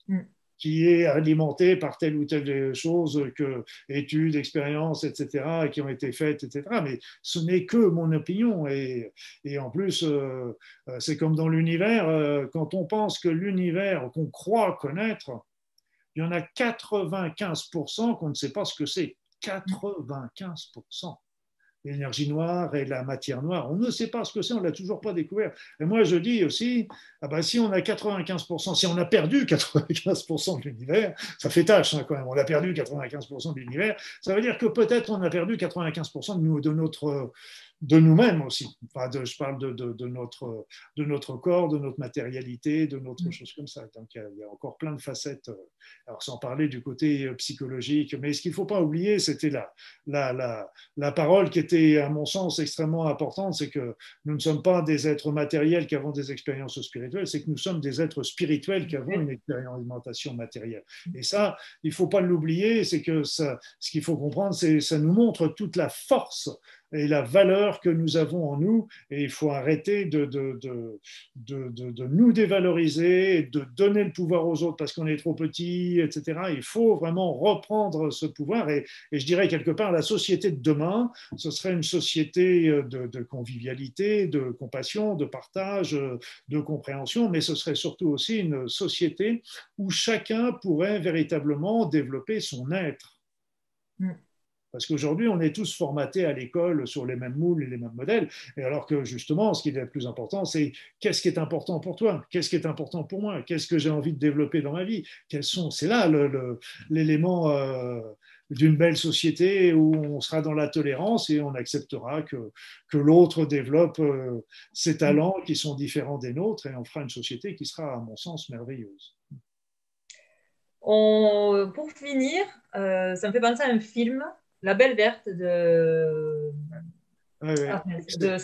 Mm qui est alimenté par telle ou telle chose, que études, expériences, etc., qui ont été faites, etc. Mais ce n'est que mon opinion. Et, en plus, euh, c'est comme dans l'univers, euh, quand on pense que l'univers qu'on croit connaître, il y en a 95% qu'on ne sait pas ce que c'est. 95% l'énergie noire et la matière noire. On ne sait pas ce que c'est, on ne l'a toujours pas découvert. Et moi, je dis aussi, ah ben, si on a 95%, si on a perdu 95% de l'univers, ça fait tâche hein, quand même, on a perdu 95% de l'univers, ça veut dire que peut-être on a perdu 95% de, nous, de notre de nous-mêmes aussi. Enfin, je parle de, de, notre, de notre corps, de notre matérialité, de notre mm. chose comme ça. Donc, il y, a, encore plein de facettes. Euh, alors, sans parler du côté euh, psychologique, mais ce qu'il ne faut pas oublier, c'était la, la, la, la, parole qui était, à mon sens, extrêmement importante, c'est que nous ne sommes pas des êtres matériels qui avons des expériences spirituelles, c'est que nous sommes des êtres spirituels qui avons une expérimentation matérielle. Mm. Et ça, il ne faut pas l'oublier, c'est que ça, ce qu'il faut comprendre, c'est ça nous montre toute la force et la valeur que nous avons en nous. Et il faut arrêter de, nous dévaloriser, de donner le pouvoir aux autres parce qu'on est trop petit, etc. Il faut vraiment reprendre ce pouvoir. Et, je dirais quelque part, la société de demain, ce serait une société de, convivialité, de compassion, de partage, de compréhension, mais ce serait surtout aussi une société où chacun pourrait véritablement développer son être. Mm. Parce qu'aujourd'hui, on est tous formatés à l'école sur les mêmes moules et les mêmes modèles. Et alors que justement, ce qui est le plus important, c'est qu'est-ce qui est important pour toi? Qu'est-ce qui est important pour moi? Qu'est-ce que j'ai envie de développer dans ma vie? Quels sont? C'est là l'élément euh, d'une belle société où on sera dans la tolérance et on acceptera que, l'autre développe euh, ses talents qui sont différents des nôtres et on fera une société qui sera, à mon sens, merveilleuse. pour finir, euh, ça me fait penser à un film La Belle Verte de, Ouais, ouais. ah, de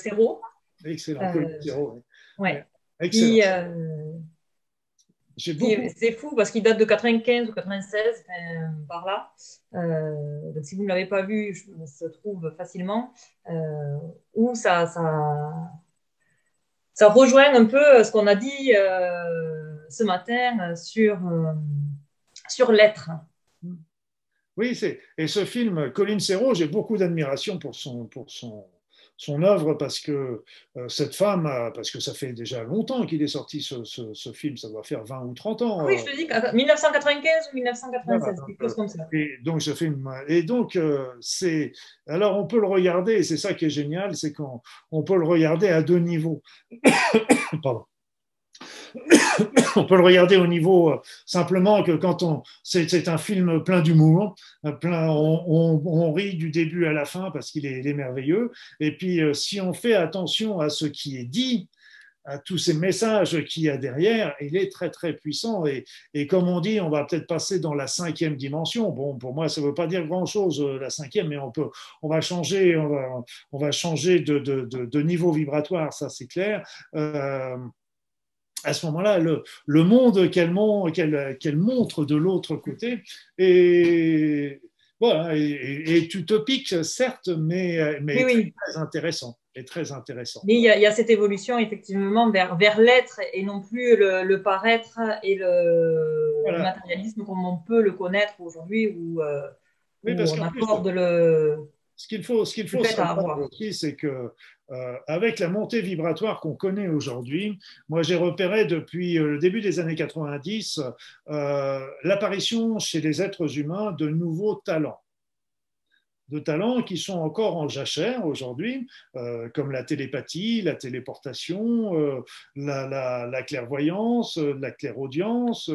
Excellent. Euh, ouais. Excellent. Euh, C'est fou parce qu'il date de 95 ou 96, enfin, par là. Euh, donc si vous ne l'avez pas vu, je- se trouve facilement. Euh, où ça, ça, ça rejoint un peu ce qu'on a dit euh, ce matin sur, euh, sur l'être. Oui, c'est et ce film, Colin Serrault, j'ai beaucoup d'admiration pour son pour son son œuvre parce que euh, cette femme, a- parce que ça fait déjà longtemps qu'il est sorti ce, ce- ce film, ça doit faire 20 ou 30 ans. Oui, euh, je te dis, 1995 ou 1996, Voilà, quelque chose comme ça. Et donc, ce film. Et donc, euh, c'est. Alors, on peut le regarder, et c'est ça qui est génial, c'est qu'on on peut le regarder à deux niveaux. Pardon. on peut le regarder au niveau euh, simplement que quand on. C'est un film plein d'humour, euh, plein, on, on- on rit du début à la fin parce qu'il est, il est merveilleux. Et puis, euh, si on fait attention à ce qui est dit, à tous ces messages qu'il y a derrière, il est très très puissant. Et, comme on dit, on va peut-être passer dans la cinquième dimension. Bon, pour moi, ça ne veut pas dire grand-chose, la cinquième, mais on, peut, on va changer, on va, changer de, niveau vibratoire, ça c'est clair. À ce moment-là, le, le monde qu'elle mon- qu'elle- qu'elle montre de l'autre côté est, voilà, est, est- est utopique, certes, mais, mais Oui, oui. très intéressant. Est très intéressant. Mais il y, a, il y a cette évolution effectivement vers, vers l'être et non plus le, le paraître et le, Voilà. le matérialisme comme on peut le connaître aujourd'hui où, euh, Oui, où parce on plus, accorde le... Ce qu'il faut, ce qu'il faut savoir avoir. aussi, c'est que euh, avec la montée vibratoire qu'on connaît aujourd'hui, moi j'ai repéré depuis euh, le début des années 90 euh, l'apparition chez les êtres humains de nouveaux talents de talents qui sont encore en jachère aujourd'hui, euh, comme la télépathie, la téléportation, euh, la, la- la clairvoyance, euh, la clairaudience,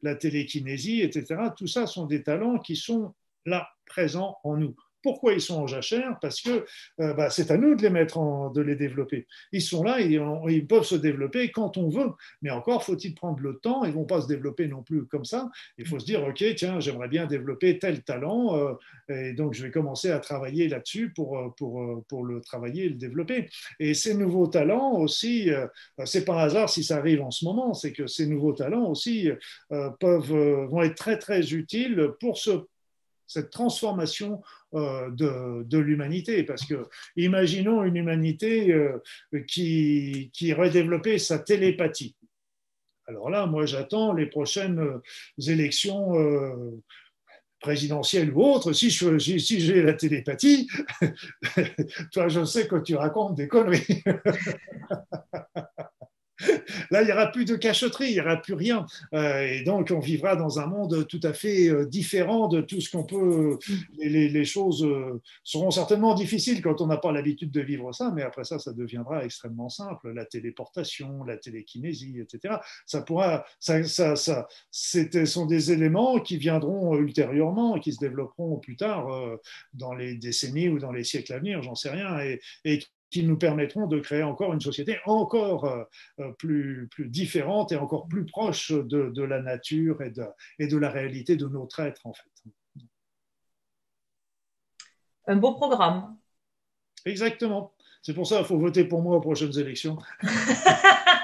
la télékinésie, etc. Tout ça sont des talents qui sont là, présents en nous. Pourquoi ils sont en jachère? Parce que euh, bah, c'est à nous de les mettre, en, de les développer. Ils sont là, ils, peuvent se développer quand on veut, mais encore faut-il prendre le temps? Ils vont pas se développer non plus comme ça. Il faut se dire, ok, tiens, j'aimerais bien développer tel talent, euh, et donc je vais commencer à travailler là-dessus pour, euh, pour, pour le travailler et le développer. Et ces nouveaux talents aussi, euh, c'est pas un hasard si ça arrive en ce moment, c'est que ces nouveaux talents aussi peuvent, vont être très très utiles pour ce cette transformation euh, de, l'humanité. Parce que imaginons une humanité euh, qui, aurait développé sa télépathie. Alors là, moi, j'attends les prochaines euh, élections présidentielles ou autres. Si si si j'ai la télépathie, toi, je sais que tu racontes des conneries. Là, il n'y aura plus de cachotterie, il n'y aura plus rien. Euh, et donc, on vivra dans un monde tout à fait euh, différent de tout ce qu'on peut. Les, les- choses euh, seront certainement difficiles quand on n'a pas l'habitude de vivre ça, mais après ça, ça deviendra extrêmement simple. La téléportation, la télékinésie, etc. Ça pourra, ça, ça, ça, c'était- sont des éléments qui viendront ultérieurement, qui se développeront plus tard dans les décennies ou dans les siècles à venir, j'en sais rien, et, et qui nous permettront de créer encore une société encore euh, euh, plus, plus différente et encore plus proche de, de la nature et de, et de la réalité de notre être, en fait. Un beau programme. Exactement. C'est pour ça qu'il faut voter pour moi aux prochaines élections.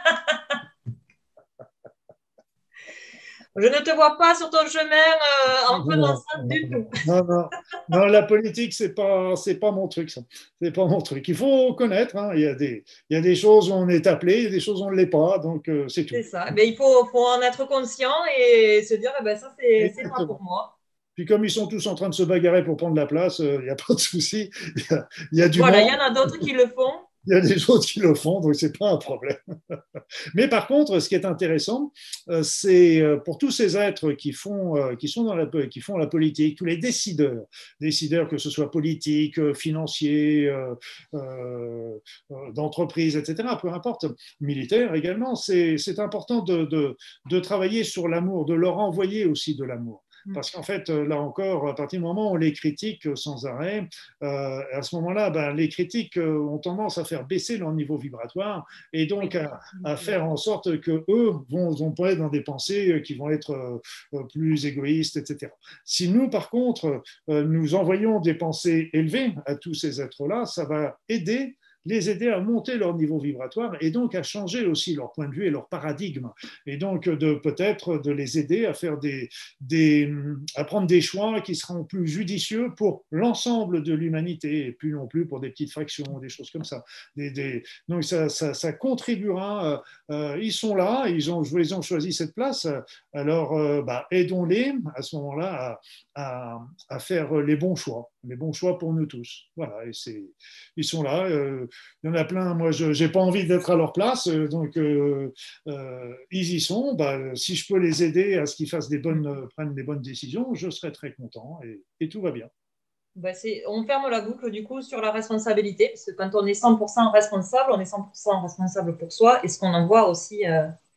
Je ne te vois pas sur ton chemin euh, en faisant non, ça non, du tout. Non, non, non, la politique, c'est pas, c'est pas mon truc, ça. C'est pas mon truc. Il faut connaître. hein. Il, y a des, il y a des choses où on est appelé, il y a des choses où on ne l'est pas. Donc, euh, c'est tout. C'est ça. Mais il faut, faut en être conscient et se dire, eh ben, ça, c'est pas pour moi. Puis, comme ils sont tous en train de se bagarrer pour prendre la place, euh, il n'y a pas de souci. Il y a, il y a du Voilà, il y en a d'autres qui le font. Il y a des autres qui le font, donc c'est pas un problème. Mais par contre, ce qui est intéressant, euh, c'est euh, pour tous ces êtres qui font, euh, qui sont dans la, qui font la politique, tous les décideurs, décideurs que ce soit politiques, euh, financiers, euh, d'entreprises, etc., peu importe, militaires également, c'est important de, de, de travailler sur l'amour, de leur envoyer aussi de l'amour. Mm. Parce qu'en fait, euh, là encore, à partir du moment où on les critique sans arrêt, euh, à ce moment-là, ben, les critiques euh, ont tendance à faire baisser leur niveau vibratoire et donc à, faire en sorte que eux vont, vont être dans des pensées qui vont être plus égoïstes, etc. Si nous, par contre, nous envoyons des pensées élevées à tous ces êtres-là, ça va aider les aider à monter leur niveau vibratoire et donc à changer aussi leur point de vue et leur paradigme. Et donc de peut-être de les aider à faire des, à prendre des choix qui seront plus judicieux pour l'ensemble de l'humanité et plus non plus pour des petites fractions, des choses comme ça. Donc ça, contribuera. Euh, euh ils sont là, ils ont, ils ont choisi cette place. Alors euh, bah, aidons-les à ce moment-là à, faire les bons choix, les bons choix pour nous tous. Voilà, et c'est, ils sont là. Euh, il y en a plein, moi je n'ai pas envie d'être à leur place, euh, donc euh, euh, ils y sont. Bah, si je peux les aider à ce qu'ils fassent des bonnes, prennent des bonnes décisions, je serai très content et, tout va bien. Bah on ferme la boucle du coup sur la responsabilité, parce que quand on est 100% responsable, on est 100% responsable pour soi et ce qu'on envoie aussi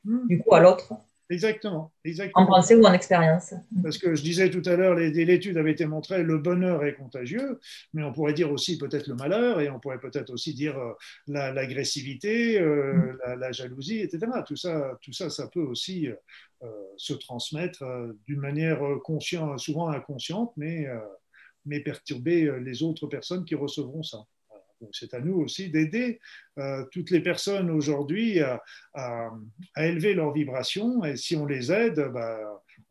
mmh. du coup à l'autre. Exactement, exactement. En pensée ou en expérience. Parce que je disais tout à l'heure, l'étude avait été montrée, le bonheur est contagieux, mais on pourrait dire aussi peut-être le malheur, et on pourrait peut-être aussi dire euh, l'agressivité, euh, mm. la, jalousie, etc. Tout ça, tout ça, ça peut aussi euh, se transmettre d'une manière consciente, souvent inconsciente, mais, mais perturber les autres personnes qui recevront ça c'est à nous aussi d'aider euh, toutes les personnes aujourd'hui à, élever leur vibration. Et si on les aide, bah,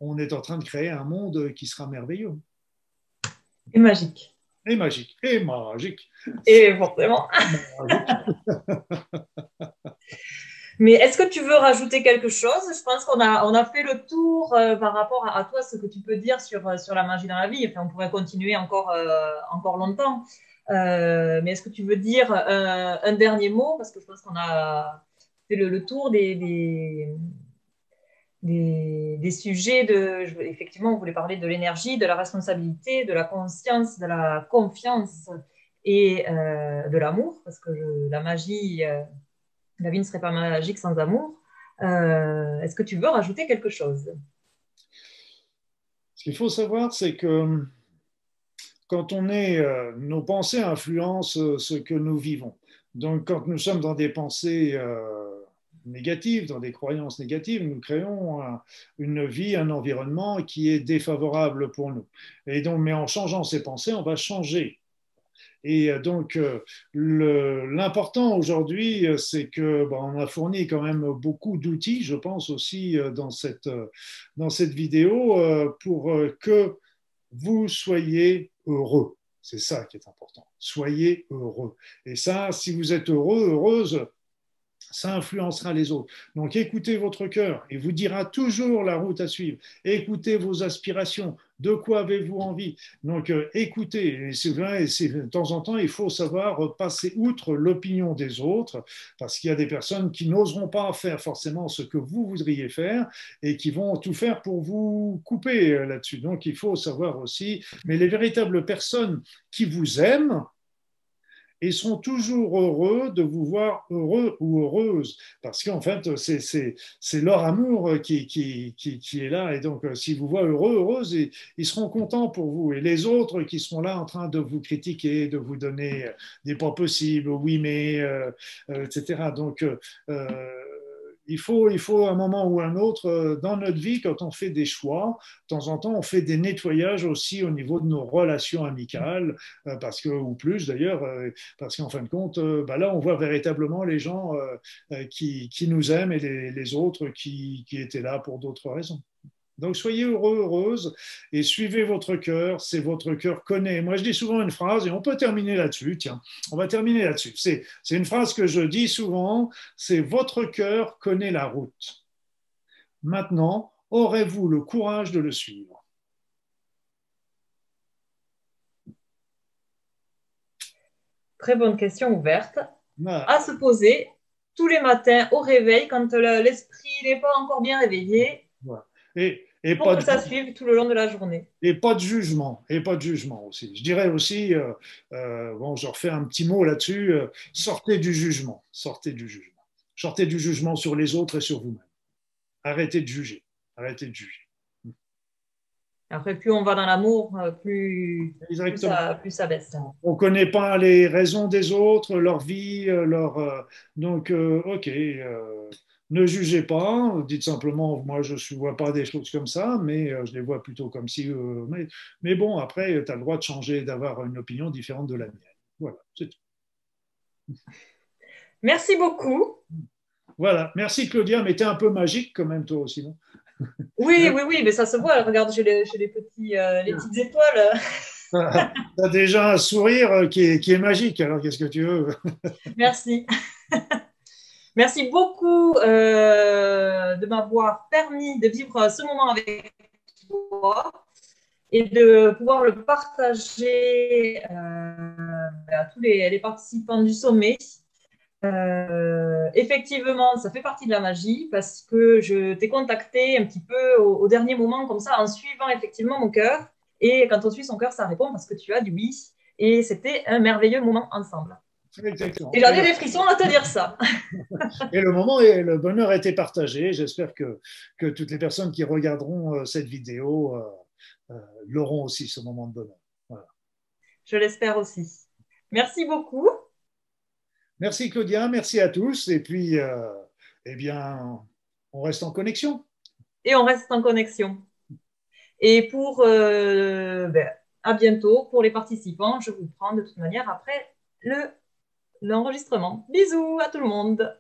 on est en train de créer un monde qui sera merveilleux. Et magique. Et magique. Et magique. Et forcément. Mais est-ce que tu veux rajouter quelque chose? Je pense qu'on a, on a fait le tour euh, par rapport à, toi, ce que tu peux dire sur, sur la magie dans la vie. Enfin, on pourrait continuer encore, euh, encore longtemps. Euh, mais est-ce que tu veux dire euh, un dernier mot? Parce que je pense qu'on a fait le, tour des, des, sujets de. effectivement, on voulait parler de l'énergie, de la responsabilité, de la conscience, de la confiance et euh, de l'amour, parce que la magie, la vie ne serait pas magique sans amour. Est-ce que tu veux rajouter quelque chose? Ce qu'il faut savoir, c'est que quand on est, euh, nos pensées influencent euh, ce que nous vivons. Donc, quand nous sommes dans des pensées euh, négatives, dans des croyances négatives, nous créons une vie, un environnement qui est défavorable pour nous. Et donc, mais en changeant ces pensées, on va changer. Et donc, l'important aujourd'hui, c'est que ben, on a fourni quand même beaucoup d'outils, je pense aussi dans cette, dans cette vidéo, pour que vous soyez heureux. C'est ça qui est important. Soyez heureux. Et ça, si vous êtes heureux, heureuse, ça influencera les autres. Donc écoutez votre cœur, il vous dira toujours la route à suivre. Écoutez vos aspirations, de quoi avez-vous envie? Donc euh, écoutez, c'est vrai, de temps en temps, il faut savoir passer outre l'opinion des autres, parce qu'il y a des personnes qui n'oseront pas faire forcément ce que vous voudriez faire et qui vont tout faire pour vous couper euh, là-dessus. Donc il faut savoir aussi, mais les véritables personnes qui vous aiment, et seront toujours heureux de vous voir heureux ou heureuse, parce qu'en fait, c'est leur amour qui, qui, qui, est là, et donc euh, s'ils vous voient heureux, heureuse, ils, seront contents pour vous, et les autres qui seront là en train de vous critiquer, de vous donner des pas possibles, oui mais, euh, euh, etc. Donc, il faut, il faut un moment ou un autre euh, dans notre vie, quand on fait des choix, de temps en temps, on fait des nettoyages aussi au niveau de nos relations amicales, euh, parce que, ou plus d'ailleurs, euh, parce qu'en fin de compte, bah là, on voit véritablement les gens qui, qui, nous aiment et les, les autres qui, qui étaient là pour d'autres raisons. Donc soyez heureux, heureuse et suivez votre cœur, c'est votre cœur connaît. Moi je dis souvent une phrase et on peut terminer là-dessus, tiens, on va terminer là-dessus. C'est, une phrase que je dis souvent, c'est votre cœur connaît la route. Maintenant, aurez-vous le courage de le suivre Très bonne question ouverte à se poser tous les matins au réveil quand l'esprit n'est pas encore bien réveillé. Et et pour pas que de, ça suive tout le long de la journée. Et pas de jugement, et pas de jugement aussi. Je dirais aussi, euh, euh, bon, je refais un petit mot là-dessus, euh, sortez du jugement, sortez du jugement. Sortez du jugement sur les autres et sur vous-même. Arrêtez de juger, arrêtez de juger. Après, plus on va dans l'amour, plus, plus, ça, baisse. On ne connaît pas les raisons des autres, leur vie, leur. donc, ok, ne jugez pas. Dites simplement, moi, je ne vois pas des choses comme ça, mais je les vois plutôt comme si. Mais, mais, bon, après, tu as le droit de changer, d'avoir une opinion différente de la mienne. Voilà, c'est tout. Merci beaucoup. Voilà, merci Claudia, mais tu es un peu magique quand même, toi aussi, non? Oui, oui, oui, mais ça se voit. Regarde, j'ai les, les, petits, euh, les petites étoiles. tu as déjà un sourire qui est, qui est magique, alors qu'est-ce que tu veux? Merci. Merci beaucoup euh, de m'avoir permis de vivre ce moment avec toi et de pouvoir le partager euh, à tous les, participants du sommet. Euh, effectivement, ça fait partie de la magie parce que je t'ai contacté un petit peu au, dernier moment, comme ça, en suivant effectivement mon cœur. Et quand on suit son cœur, ça répond parce que tu as du oui. Et c'était un merveilleux moment ensemble. Exactement. Et j'en ai des frissons à te dire ça. et le moment et le bonheur a été partagé. J'espère que, que toutes les personnes qui regarderont euh, cette vidéo euh, l'auront aussi, ce moment de bonheur. Voilà. Je l'espère aussi. Merci beaucoup. Merci Claudia, merci à tous. Et puis, euh, eh bien, on reste en connexion. Et on reste en connexion. Et pour, euh, ben, à bientôt pour les participants. Je vous prends de toute manière après le l'enregistrement. Bisous à tout le monde.